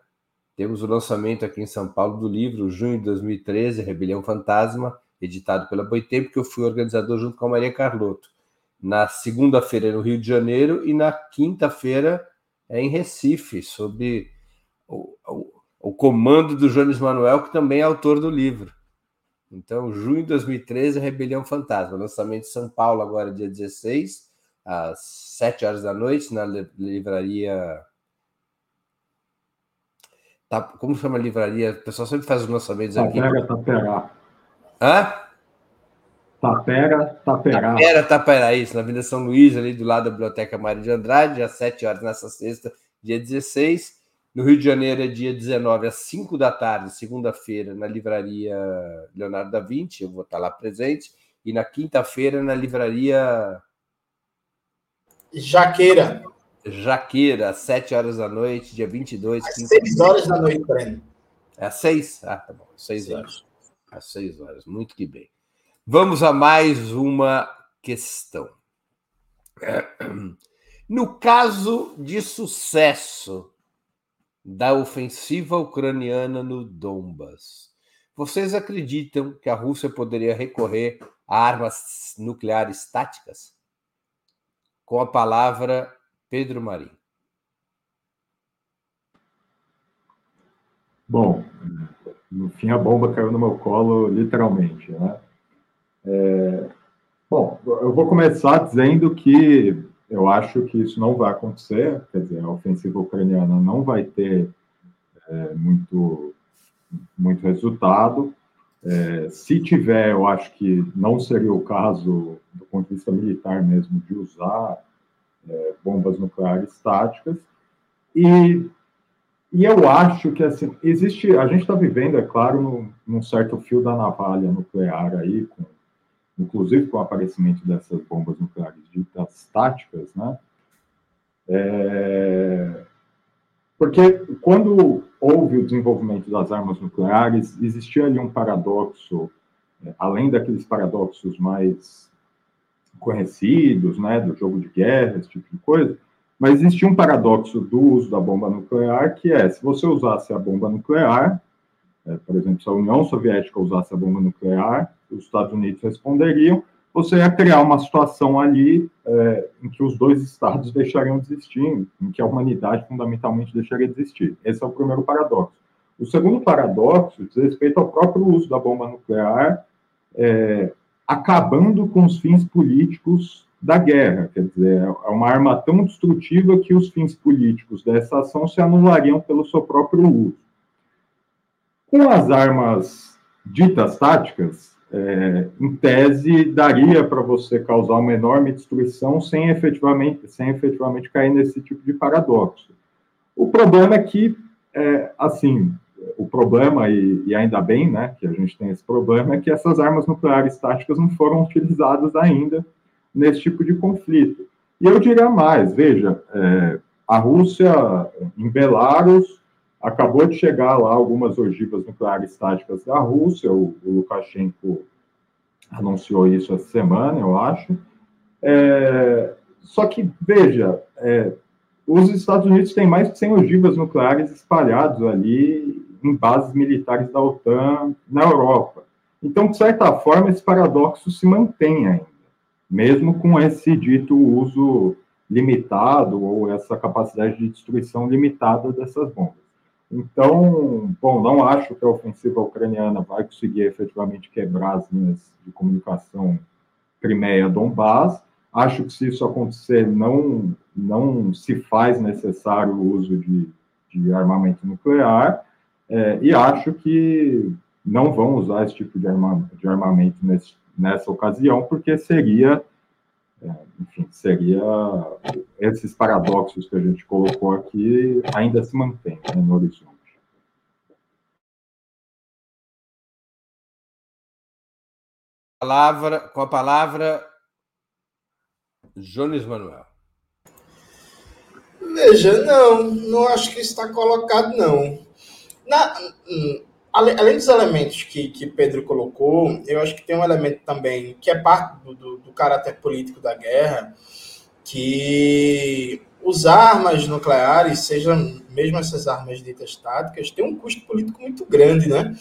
temos o lançamento aqui em São Paulo do livro Junho de 2013, Rebelião Fantasma, editado pela Boitempo, que eu fui organizador junto com a Maria Carlotto. Na segunda-feira no Rio de Janeiro e na quinta-feira é em Recife, sobre o, o, o comando do Jones Manuel, que também é autor do livro. Então, junho de 2013, Rebelião Fantasma, lançamento em São Paulo, agora dia 16, às 7 horas da noite, na livraria. Tá, como chama a livraria? O pessoal sempre faz os lançamentos aqui. Tapera, Taperá. Hã? Tapera, Taperá. Tapera, Tapera, isso, na Avenida São Luís, ali do lado da Biblioteca Mário de Andrade, às 7 horas nessa sexta, dia 16. No Rio de Janeiro é dia 19, às 5 da tarde, segunda-feira, na livraria Leonardo da Vinci, eu vou estar lá presente. E na quinta-feira, na livraria. Jaqueira. Jaqueira, às 7 horas da noite, dia 22. Às 6 horas da noite, Breno. É às 6? Ah, tá bom, 6 horas. Às 6 horas, muito que bem. Vamos a mais uma questão. No caso de sucesso da ofensiva ucraniana no Donbas, vocês acreditam que a Rússia poderia recorrer a armas nucleares táticas? Com a palavra Pedro Marim. Bom, no fim a bomba caiu no meu colo, literalmente, né? É, bom, eu vou começar dizendo que eu acho que isso não vai acontecer, quer dizer, a ofensiva ucraniana não vai ter é, muito, muito resultado. É, se tiver, eu acho que não seria o caso, do ponto de vista militar mesmo, de usar é, bombas nucleares táticas. E, e eu acho que, assim, existe, a gente está vivendo, é claro, num, num certo fio da navalha nuclear aí, com inclusive com o aparecimento dessas bombas nucleares ditas táticas, né? É... Porque quando houve o desenvolvimento das armas nucleares, existia ali um paradoxo, é, além daqueles paradoxos mais conhecidos, né, do jogo de guerra, esse tipo de coisa, mas existia um paradoxo do uso da bomba nuclear, que é, se você usasse a bomba nuclear, é, por exemplo, se a União Soviética usasse a bomba nuclear, os Estados Unidos responderiam, você ia criar uma situação ali é, em que os dois estados deixariam de existir, em que a humanidade fundamentalmente deixaria de existir. Esse é o primeiro paradoxo. O segundo paradoxo diz respeito ao próprio uso da bomba nuclear, é, acabando com os fins políticos da guerra. Quer dizer, é uma arma tão destrutiva que os fins políticos dessa ação se anulariam pelo seu próprio uso. Com as armas ditas táticas, é, em tese, daria para você causar uma enorme destruição sem efetivamente, sem efetivamente cair nesse tipo de paradoxo. O problema é que, é, assim, o problema, e, e, ainda bem né, que a gente tem esse problema, é que essas armas nucleares táticas não foram utilizadas ainda nesse tipo de conflito. E eu diria mais, veja, é, a Rússia, em Belarus, Acabou de chegar lá algumas ogivas nucleares táticas da Rússia, o, o Lukashenko anunciou isso essa semana, eu acho. É, só que, veja, é, os Estados Unidos têm mais de 100 ogivas nucleares espalhados ali em bases militares da OTAN na Europa. Então, de certa forma, esse paradoxo se mantém ainda, mesmo com esse dito uso limitado ou essa capacidade de destruição limitada dessas bombas. Então, bom, não acho que a ofensiva ucraniana vai conseguir efetivamente quebrar as linhas de comunicação Crimeia-Donbass. Acho que se isso acontecer, não, não se faz necessário o uso de, de armamento nuclear. É, e acho que não vão usar esse tipo de, arma, de armamento nesse, nessa ocasião, porque seria é, enfim, seria esses paradoxos que a gente colocou aqui ainda se mantêm né, no horizonte. Palavra, com a palavra, Jones Manuel. Veja, não, não acho que está colocado, não. Na, além dos elementos que, que Pedro colocou, eu acho que tem um elemento também que é parte do, do, do caráter político da guerra, que usar armas nucleares, sejam mesmo essas armas ditas táticas, tem um custo político muito grande, né?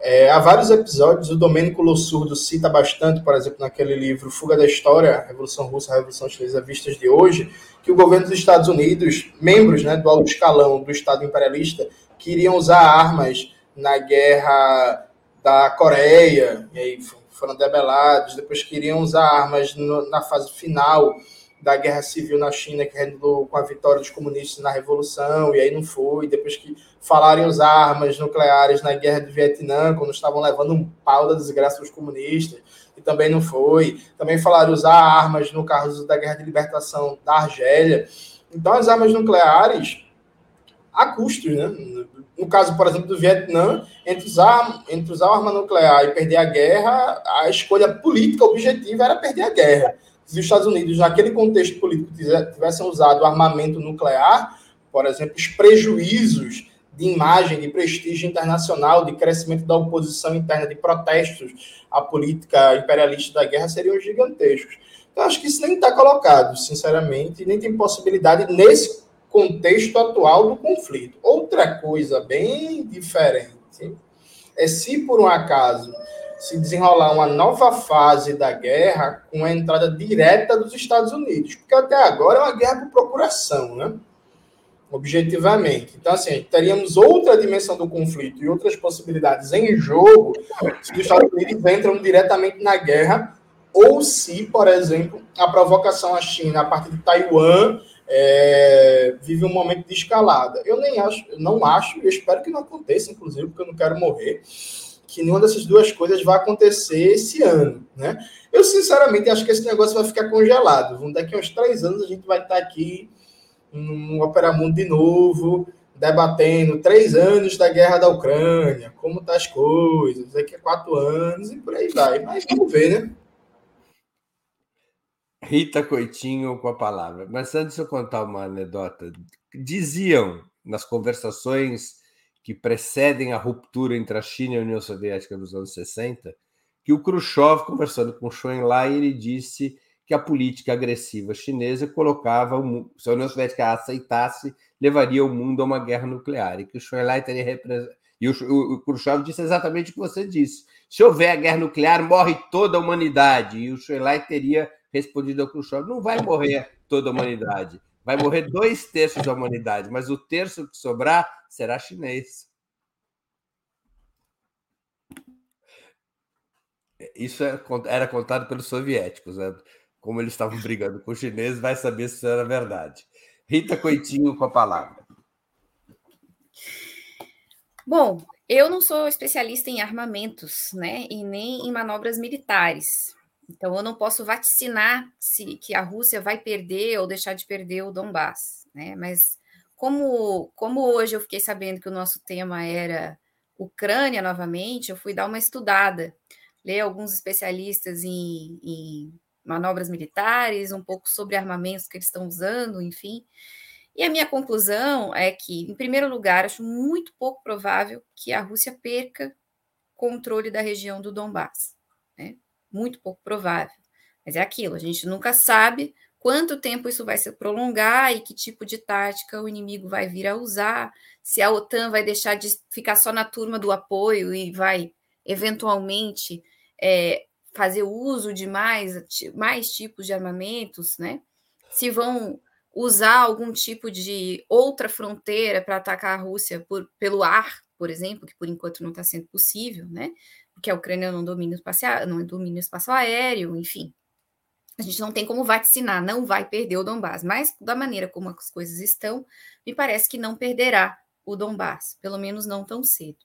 É, há vários episódios, o Domênico Lossurdo cita bastante, por exemplo, naquele livro Fuga da História, Revolução Russa, Revolução Chinesa Vistas de Hoje, que o governo dos Estados Unidos, membros né, do alto escalão do Estado imperialista, queriam usar armas na guerra da Coreia, e aí foram debelados, depois queriam usar armas no, na fase final da guerra civil na China, que rendou com a vitória dos comunistas na Revolução, e aí não foi. Depois que falaram usar armas nucleares na guerra do Vietnã, quando estavam levando um pau da desgraça dos comunistas, e também não foi. Também falaram usar armas no caso da guerra de libertação da Argélia. Então, as armas nucleares, a custos, né? No caso, por exemplo, do Vietnã, entre usar, entre usar arma nuclear e perder a guerra, a escolha política objetiva era perder a guerra se os Estados Unidos, naquele contexto político, tivessem usado armamento nuclear, por exemplo, os prejuízos de imagem, de prestígio internacional, de crescimento da oposição interna, de protestos à política imperialista da guerra seriam gigantescos. Então, acho que isso nem está colocado, sinceramente, nem tem possibilidade nesse contexto atual do conflito. Outra coisa bem diferente é se, por um acaso, se desenrolar uma nova fase da guerra com a entrada direta dos Estados Unidos, porque até agora é uma guerra por procuração, né? Objetivamente. Então, assim, teríamos outra dimensão do conflito e outras possibilidades em jogo se os Estados Unidos entram diretamente na guerra, ou se, por exemplo, a provocação à China a partir de Taiwan é, vive um momento de escalada. Eu nem acho, eu não acho, eu espero que não aconteça, inclusive, porque eu não quero morrer que nenhuma dessas duas coisas vai acontecer esse ano, né? Eu, sinceramente, acho que esse negócio vai ficar congelado. Daqui a uns três anos a gente vai estar aqui no Opera Mundo de novo, debatendo três anos da guerra da Ucrânia, como tá as coisas, daqui a quatro anos e por aí vai. Mas vamos ver, né? Rita Coitinho com a palavra. Mas antes de eu contar uma anedota, diziam nas conversações que precedem a ruptura entre a China e a União Soviética nos anos 60, que o Khrushchev, conversando com Zhou Enlai, ele disse que a política agressiva chinesa colocava, o, se a União Soviética aceitasse, levaria o mundo a uma guerra nuclear, e que o Zhou Enlai teria representado. E o, o, o Khrushchev disse exatamente o que você disse. Se houver a guerra nuclear, morre toda a humanidade. E o Zhou Enlai teria respondido ao Khrushchev: não vai morrer toda a humanidade. Vai morrer dois terços da humanidade, mas o terço que sobrar será chinês. Isso é era contado pelos soviéticos, né? Como eles estavam brigando com os chineses, vai saber se isso era verdade. Rita Coitinho com a palavra. Bom, eu não sou especialista em armamentos, né, e nem em manobras militares. Então, eu não posso vaticinar se que a Rússia vai perder ou deixar de perder o Donbass, né? Mas como, como hoje eu fiquei sabendo que o nosso tema era Ucrânia novamente, eu fui dar uma estudada, ler alguns especialistas em, em manobras militares, um pouco sobre armamentos que eles estão usando, enfim. E a minha conclusão é que, em primeiro lugar, acho muito pouco provável que a Rússia perca controle da região do Donbass. Muito pouco provável. Mas é aquilo, a gente nunca sabe quanto tempo isso vai se prolongar e que tipo de tática o inimigo vai vir a usar, se a OTAN vai deixar de ficar só na turma do apoio e vai eventualmente é, fazer uso de mais, mais tipos de armamentos, né? Se vão usar algum tipo de outra fronteira para atacar a Rússia por, pelo ar, por exemplo, que por enquanto não está sendo possível, né? Porque a Ucrânia não domina o espaço, não domina o espaço aéreo, enfim. A gente não tem como vaticinar, não vai perder o Donbass, mas da maneira como as coisas estão, me parece que não perderá o Donbass, pelo menos não tão cedo.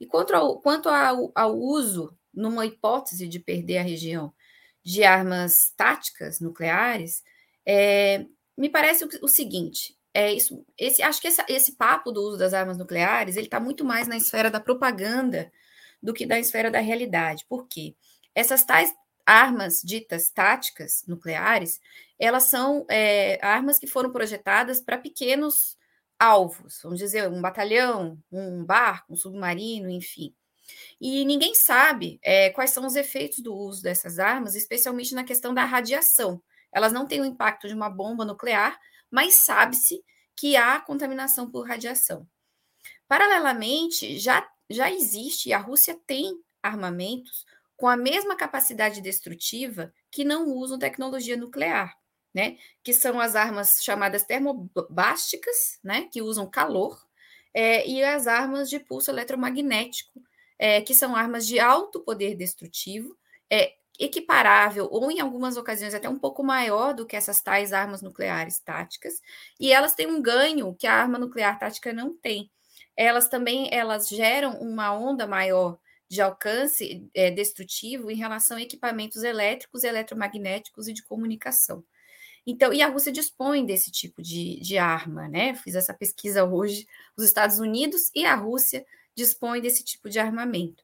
E quanto ao, quanto ao, ao uso, numa hipótese de perder a região, de armas táticas nucleares, é, me parece o, o seguinte: é isso, esse, acho que esse, esse papo do uso das armas nucleares ele está muito mais na esfera da propaganda do que da esfera da realidade. Por quê? Essas tais armas ditas táticas nucleares, elas são é, armas que foram projetadas para pequenos alvos, vamos dizer, um batalhão, um barco, um submarino, enfim. E ninguém sabe é, quais são os efeitos do uso dessas armas, especialmente na questão da radiação. Elas não têm o impacto de uma bomba nuclear, mas sabe-se que há contaminação por radiação. Paralelamente, já já existe, e a Rússia tem armamentos com a mesma capacidade destrutiva que não usam tecnologia nuclear, né? Que são as armas chamadas termobásticas, né? Que usam calor, é, e as armas de pulso eletromagnético, é, que são armas de alto poder destrutivo, é, equiparável ou em algumas ocasiões até um pouco maior do que essas tais armas nucleares táticas, e elas têm um ganho que a arma nuclear tática não tem. Elas também elas geram uma onda maior de alcance é, destrutivo em relação a equipamentos elétricos, eletromagnéticos e de comunicação. Então, e a Rússia dispõe desse tipo de, de arma, né? Fiz essa pesquisa hoje. Os Estados Unidos e a Rússia dispõem desse tipo de armamento.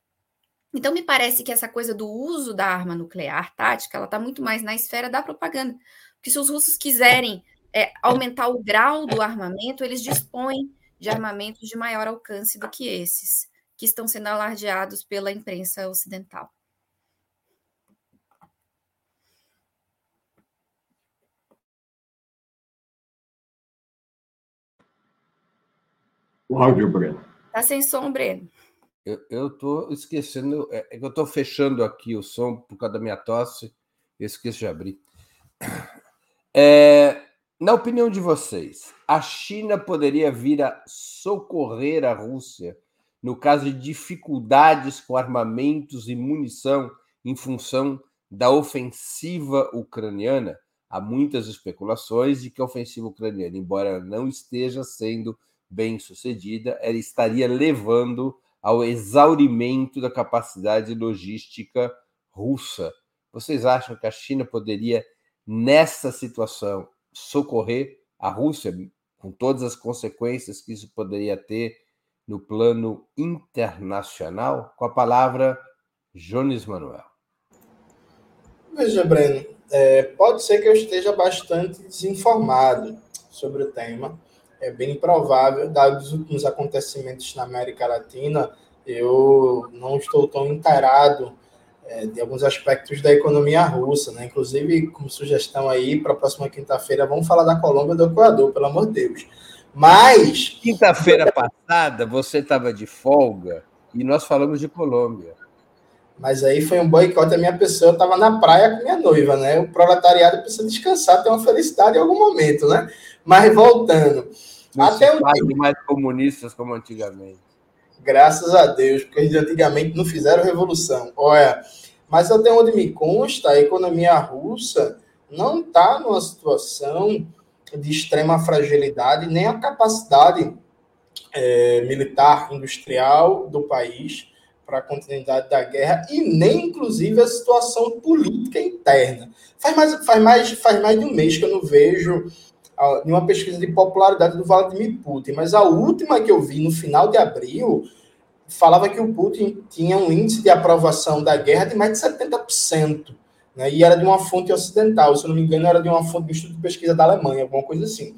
Então, me parece que essa coisa do uso da arma nuclear tática, ela está muito mais na esfera da propaganda. Porque se os russos quiserem é, aumentar o grau do armamento, eles dispõem de armamentos de maior alcance do que esses, que estão sendo alardeados pela imprensa ocidental. O áudio, Breno. Tá sem som, Breno. Eu estou esquecendo, é, é que eu estou fechando aqui o som por causa da minha tosse, eu esqueço de abrir. É, na opinião de vocês, a China poderia vir a socorrer a Rússia no caso de dificuldades com armamentos e munição em função da ofensiva ucraniana? Há muitas especulações de que a ofensiva ucraniana, embora não esteja sendo bem sucedida, ela estaria levando ao exaurimento da capacidade logística russa. Vocês acham que a China poderia, nessa situação, socorrer a Rússia, com todas as consequências que isso poderia ter no plano internacional? Com a palavra, Jones Manuel. Veja, Breno, é, pode ser que eu esteja bastante desinformado sobre o tema, é bem provável, dados os últimos acontecimentos na América Latina, eu não estou tão inteirado é, de alguns aspectos da economia russa, né? Inclusive, como sugestão aí, para a próxima quinta-feira, vamos falar da Colômbia e do Equador, pelo amor de Deus. Mas. Quinta-feira passada, você estava de folga e nós falamos de Colômbia. Mas aí foi um boicote a minha pessoa, eu estava na praia com minha noiva, né? O proletariado precisa descansar, ter uma felicidade em algum momento, né? Mas voltando. Não até um... mais comunistas como antigamente. Graças a Deus, porque eles antigamente não fizeram revolução. Olha, mas até onde me consta, a economia russa não está numa situação de extrema fragilidade, nem a capacidade é, militar industrial do país para a continuidade da guerra e nem inclusive a situação política interna. Faz mais, faz mais, faz mais de um mês que eu não vejo nenhuma pesquisa de popularidade do Vladimir Putin, mas a última que eu vi no final de abril falava que o Putin tinha um índice de aprovação da guerra de mais de 70%, né? e era de uma fonte ocidental, se eu não me engano, era de uma fonte do Instituto de Pesquisa da Alemanha, alguma coisa assim.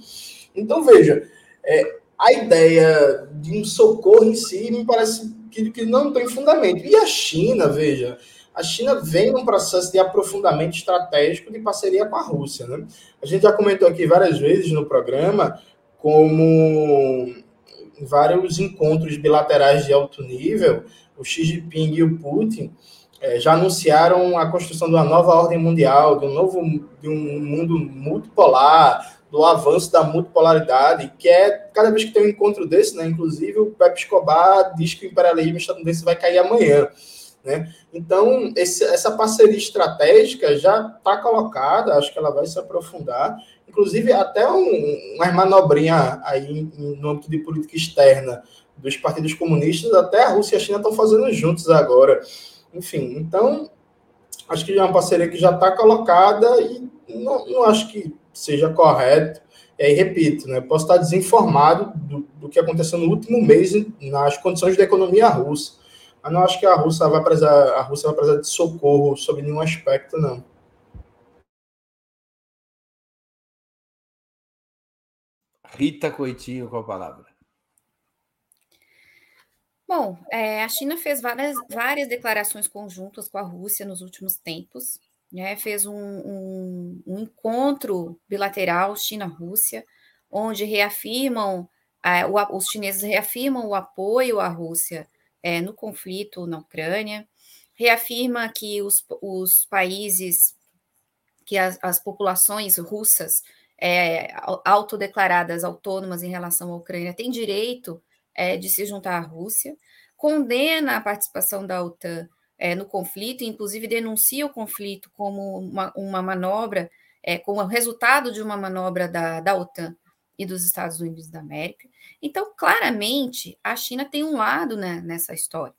Então, veja, é, a ideia de um socorro em si me parece que, que não tem fundamento. E a China, veja, a China vem num processo de aprofundamento estratégico de parceria com a Rússia. Né? A gente já comentou aqui várias vezes no programa como vários encontros bilaterais de alto nível, o Xi Jinping e o Putin é, já anunciaram a construção de uma nova ordem mundial, de um novo de um mundo multipolar, do avanço da multipolaridade, que é cada vez que tem um encontro desse, né? Inclusive o Pepe Escobar diz que o imperialismo estadunidense vai cair amanhã. Né? Então, esse, essa parceria estratégica já está colocada, acho que ela vai se aprofundar, inclusive até um, uma manobrinha aí no âmbito de política externa dos partidos comunistas, até a Rússia e a China estão fazendo juntos agora. Enfim, então, acho que é uma parceria que já está colocada e não, não acho que seja correto. E aí, repito, né, posso estar desinformado do, do que aconteceu no último mês nas condições da economia russa mas não acho que a Rússia vai precisar, a Rússia vai precisar de socorro sobre nenhum aspecto, não. Rita Coitinho com a palavra. Bom, é, a China fez várias, várias declarações conjuntas com a Rússia nos últimos tempos. Né? Fez um, um, um encontro bilateral China-Rússia, onde reafirmam, é, o, os chineses reafirmam o apoio à Rússia é, no conflito na Ucrânia, reafirma que os, os países, que as, as populações russas é, autodeclaradas autônomas em relação à Ucrânia têm direito é, de se juntar à Rússia, condena a participação da OTAN é, no conflito, inclusive denuncia o conflito como uma, uma manobra, é, como resultado de uma manobra da, da OTAN e dos Estados Unidos da América. Então, claramente, a China tem um lado né, nessa história.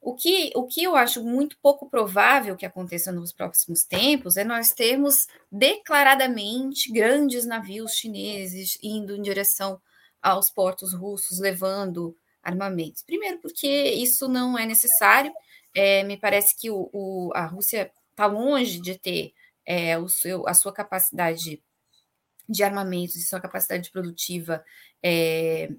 O que, o que eu acho muito pouco provável que aconteça nos próximos tempos é nós termos declaradamente grandes navios chineses indo em direção aos portos russos, levando armamentos. Primeiro, porque isso não é necessário. É, me parece que o, o a Rússia está longe de ter é, o seu, a sua capacidade de armamentos e sua capacidade produtiva é,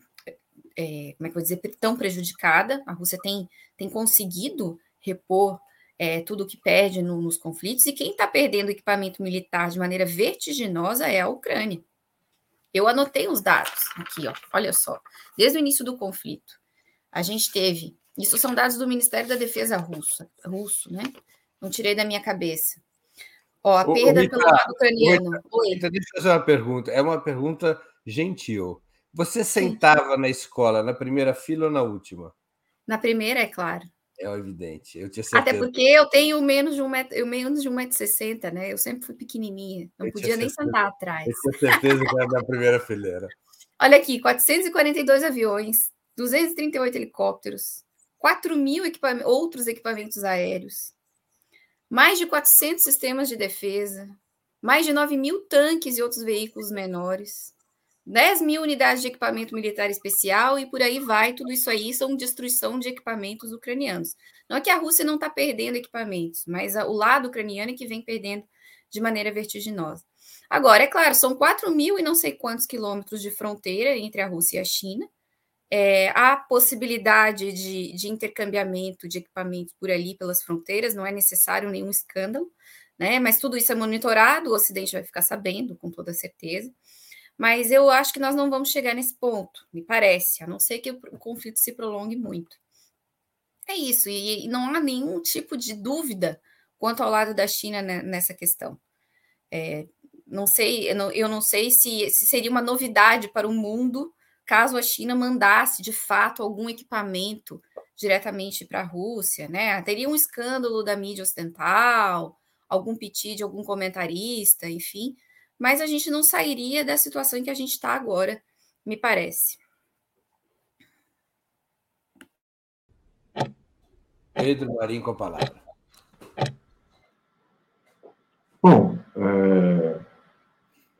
é, como é que eu vou dizer, tão prejudicada. A Rússia tem, tem conseguido repor é, tudo o que perde no, nos conflitos, e quem está perdendo equipamento militar de maneira vertiginosa é a Ucrânia. Eu anotei os dados aqui, ó, olha só. Desde o início do conflito, a gente teve. Isso são dados do Ministério da Defesa russo, russo né? Não tirei da minha cabeça. Ó, a perda Rita, pelo lado ucraniano. Rita, deixa eu fazer uma pergunta. É uma pergunta gentil. Você sentava Sim. na escola na primeira fila ou na última? Na primeira, é claro. É evidente. Eu tinha certeza. Até porque eu tenho menos de um metro, eu menos de um né? Eu sempre fui pequenininha, não eu podia nem sentar atrás. Eu tinha certeza que era da primeira fileira. Olha aqui, 442 aviões, 238 helicópteros, 4 mil equipamentos, outros equipamentos aéreos, mais de 400 sistemas de defesa, mais de 9 mil tanques e outros veículos menores, 10 mil unidades de equipamento militar especial e por aí vai, tudo isso aí são destruição de equipamentos ucranianos. Não é que a Rússia não está perdendo equipamentos, mas o lado ucraniano é que vem perdendo de maneira vertiginosa. Agora, é claro, são 4 mil e não sei quantos quilômetros de fronteira entre a Rússia e a China. É, há possibilidade de, de intercambiamento de equipamentos por ali, pelas fronteiras, não é necessário nenhum escândalo, né? Mas tudo isso é monitorado, o Ocidente vai ficar sabendo, com toda certeza. Mas eu acho que nós não vamos chegar nesse ponto, me parece, a não ser que o conflito se prolongue muito. É isso, e não há nenhum tipo de dúvida quanto ao lado da China nessa questão. É, não sei, eu não, eu não sei se, se, seria uma novidade para o mundo caso a China mandasse de fato algum equipamento diretamente para a Rússia, né? Teria um escândalo da mídia ocidental, algum piti de algum comentarista, enfim, mas a gente não sairia da situação em que a gente está agora, me parece. Pedro Marinho com a palavra. Bom, é,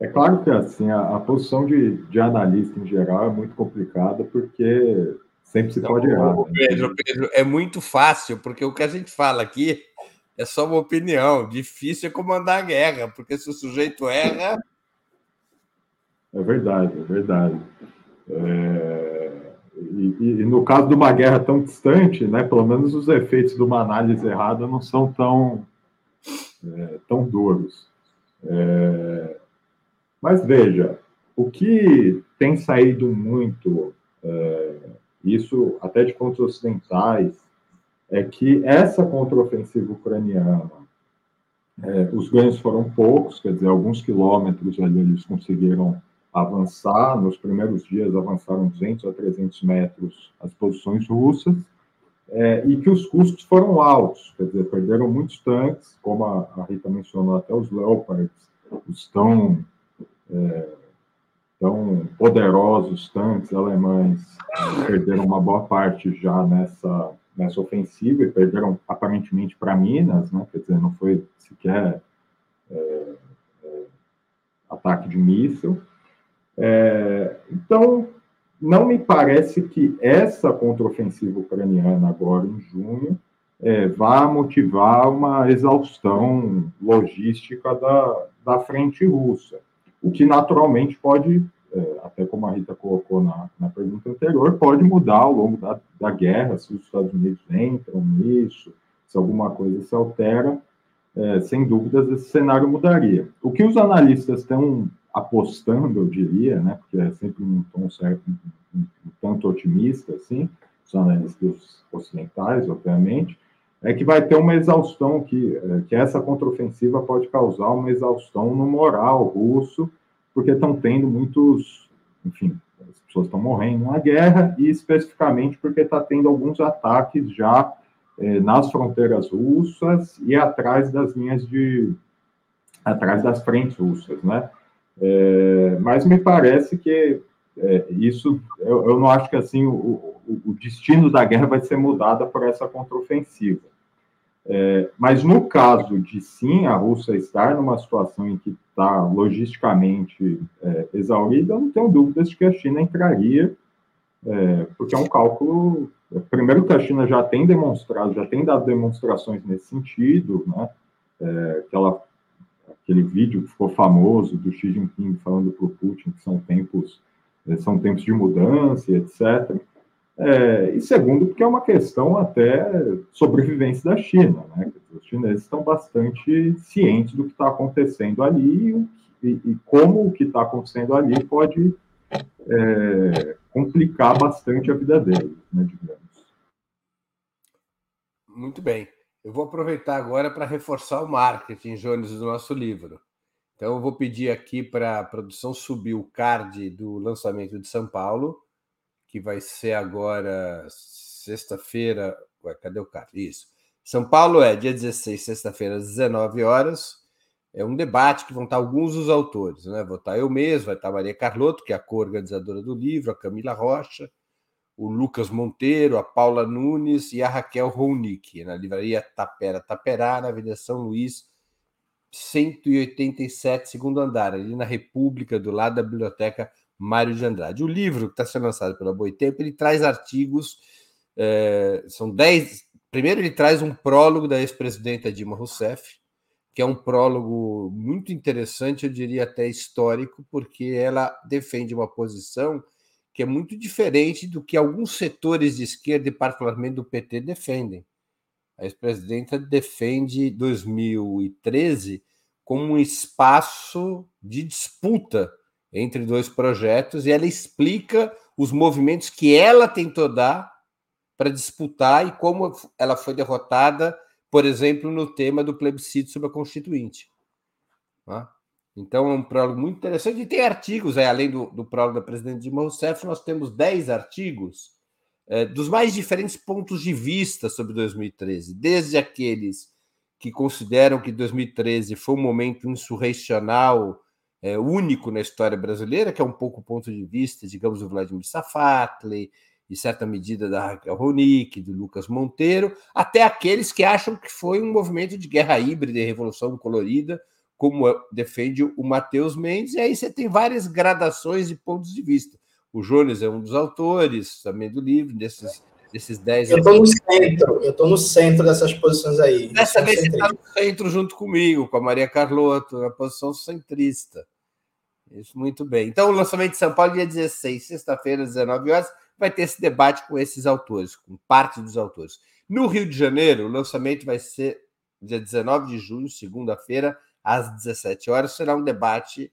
é claro que assim a, a posição de, de, analista em geral é muito complicada porque sempre se pode errar. Né? Pedro, Pedro, é muito fácil, porque o que a gente fala aqui é só uma opinião. Difícil é comandar a guerra, porque se o sujeito erra. É verdade, é verdade. É... E, e, no caso de uma guerra tão distante, né, pelo menos os efeitos de uma análise errada não são tão, é, tão duros. É... Mas veja, o que tem saído muito, é, isso até de pontos ocidentais, é que essa contraofensiva ucraniana, é, os ganhos foram poucos, quer dizer, alguns quilômetros ali eles conseguiram avançar, nos primeiros dias avançaram 200 a 300 metros as posições russas, é, e que os custos foram altos, quer dizer, perderam muitos tanques, como a, a Rita mencionou, até os Leopards, os tão, é, tão poderosos tanques alemães, é, perderam uma boa parte já nessa nessa ofensiva e perderam aparentemente para Minas, né? quer dizer, não foi sequer é, é, ataque de míssil. É, então, não me parece que essa contraofensiva ucraniana agora em junho é, vá motivar uma exaustão logística da, da frente russa, o que naturalmente pode é, até como a Rita colocou na, na pergunta anterior, pode mudar ao longo da, da guerra, se os Estados Unidos entram nisso, se alguma coisa se altera, é, sem dúvidas esse cenário mudaria. O que os analistas estão apostando, eu diria, né, porque é sempre um tom certo, um, um, um tanto otimista, assim, os analistas ocidentais, obviamente, é que vai ter uma exaustão, que, é, que essa contraofensiva pode causar uma exaustão no moral russo, porque estão tendo muitos, enfim, as pessoas estão morrendo na guerra, e especificamente porque está tendo alguns ataques já é, nas fronteiras russas e atrás das linhas de atrás das frentes russas, né? É, mas me parece que é, isso, eu, eu, não acho que assim o, o, destino da guerra vai ser mudado por essa contraofensiva. É, mas no caso de sim a Rússia estar numa situação em que está logisticamente é, exaurida, eu não tenho dúvidas de que a China entraria, é, porque é um cálculo. Primeiro que a China já tem demonstrado, já tem dado demonstrações nesse sentido, né? É, que ela aquele vídeo que ficou famoso do Xi Jinping falando para o Putin que são tempos eh, são tempos de mudança, etc. É, e segundo, porque é uma questão até sobrevivência da China, né? Os chineses estão bastante cientes do que está acontecendo ali e, e, como o que está acontecendo ali pode é, complicar bastante a vida deles, né, digamos. Muito bem. Eu vou aproveitar agora para reforçar o marketing, Jones, do nosso livro. Então, eu vou pedir aqui para a produção subir o card do lançamento de São Paulo, que vai ser agora sexta-feira. Ué, cadê o card? Isso. São Paulo é dia 16, sexta-feira, às 19 horas. É um debate que vão estar alguns dos autores, né? Vou estar eu mesmo, vai estar Maria Carlotto, que é a co-organizadora do livro, a Camila Rocha, o Lucas Monteiro, a Paula Nunes e a Raquel Ronick, na livraria Tapera Taperá, na Avenida São Luís, 187, segundo andar, ali na República, do lado da Biblioteca Mário de Andrade. O livro que está sendo lançado pela Boitempo, ele traz artigos, é, são dez. Primeiro, ele traz um prólogo da ex-presidenta Dilma Rousseff, que é um prólogo muito interessante, eu diria até histórico, porque ela defende uma posição que é muito diferente do que alguns setores de esquerda, e particularmente do PT, defendem. A ex-presidenta defende 2013 como um espaço de disputa entre dois projetos e ela explica os movimentos que ela tentou dar para disputar e como ela foi derrotada, por exemplo, no tema do plebiscito sobre a Constituinte. Tá? Então, é um prólogo muito interessante. E tem artigos, é, além do, do prólogo da presidente Dilma Rousseff, nós temos 10 artigos é, dos mais diferentes pontos de vista sobre 2013, desde aqueles que consideram que 2013 foi um momento insurrecional é, único na história brasileira, que é um pouco o ponto de vista, digamos, do Vladimir Safatli, de certa medida da Raquel Ronick, do Lucas Monteiro, até aqueles que acham que foi um movimento de guerra híbrida e revolução colorida, como defende o Matheus Mendes, e aí você tem várias gradações de pontos de vista. O Jones é um dos autores também do livro, desses, desses dez. Eu estou no centro, eu estou no centro dessas posições aí. Dessa vez você está no centro junto comigo, com a Maria Carlotto, na posição centrista. Isso, muito bem. Então, o lançamento de São Paulo, dia 16, sexta-feira, às 19 horas, vai ter esse debate com esses autores, com parte dos autores. No Rio de Janeiro, o lançamento vai ser dia 19 de junho, segunda-feira, às 17 horas, será um debate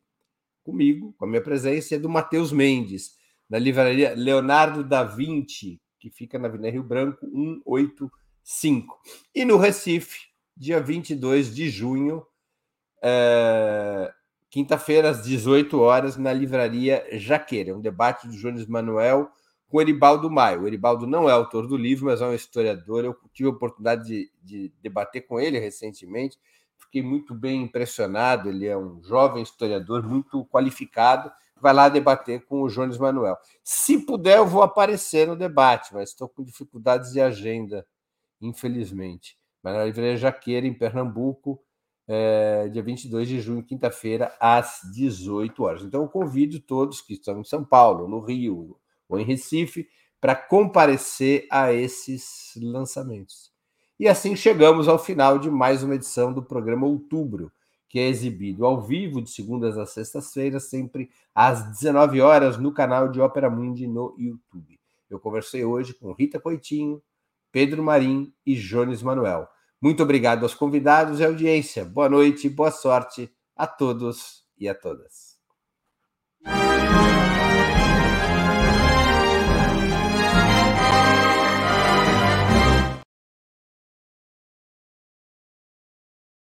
comigo, com a minha presença, e do Matheus Mendes, na livraria Leonardo da Vinci, que fica na Avenida Rio Branco, 185. E no Recife, dia 22 de junho, é... quinta-feira, às 18 horas, na livraria Jaqueira. Um debate do Jones Manuel com Eribaldo Maio. O Eribaldo não é autor do livro, mas é um historiador. Eu tive a oportunidade de, de debater com ele recentemente fiquei muito bem impressionado. Ele é um jovem historiador muito qualificado. Vai lá debater com o Jones Manuel. Se puder, eu vou aparecer no debate, mas estou com dificuldades de agenda, infelizmente. Mas na Livraria Jaqueira, em Pernambuco, é, dia 22 de junho, quinta-feira, às 18 horas. Então, eu convido todos que estão em São Paulo, no Rio ou em Recife para comparecer a esses lançamentos. E assim chegamos ao final de mais uma edição do programa Outubro, que é exibido ao vivo de segundas a sextas-feiras, sempre às 19 horas, no canal de Ópera Mundi no YouTube. Eu conversei hoje com Rita Coitinho, Pedro Marim e Jones Manuel. Muito obrigado aos convidados e audiência. Boa noite, boa sorte a todos e a todas.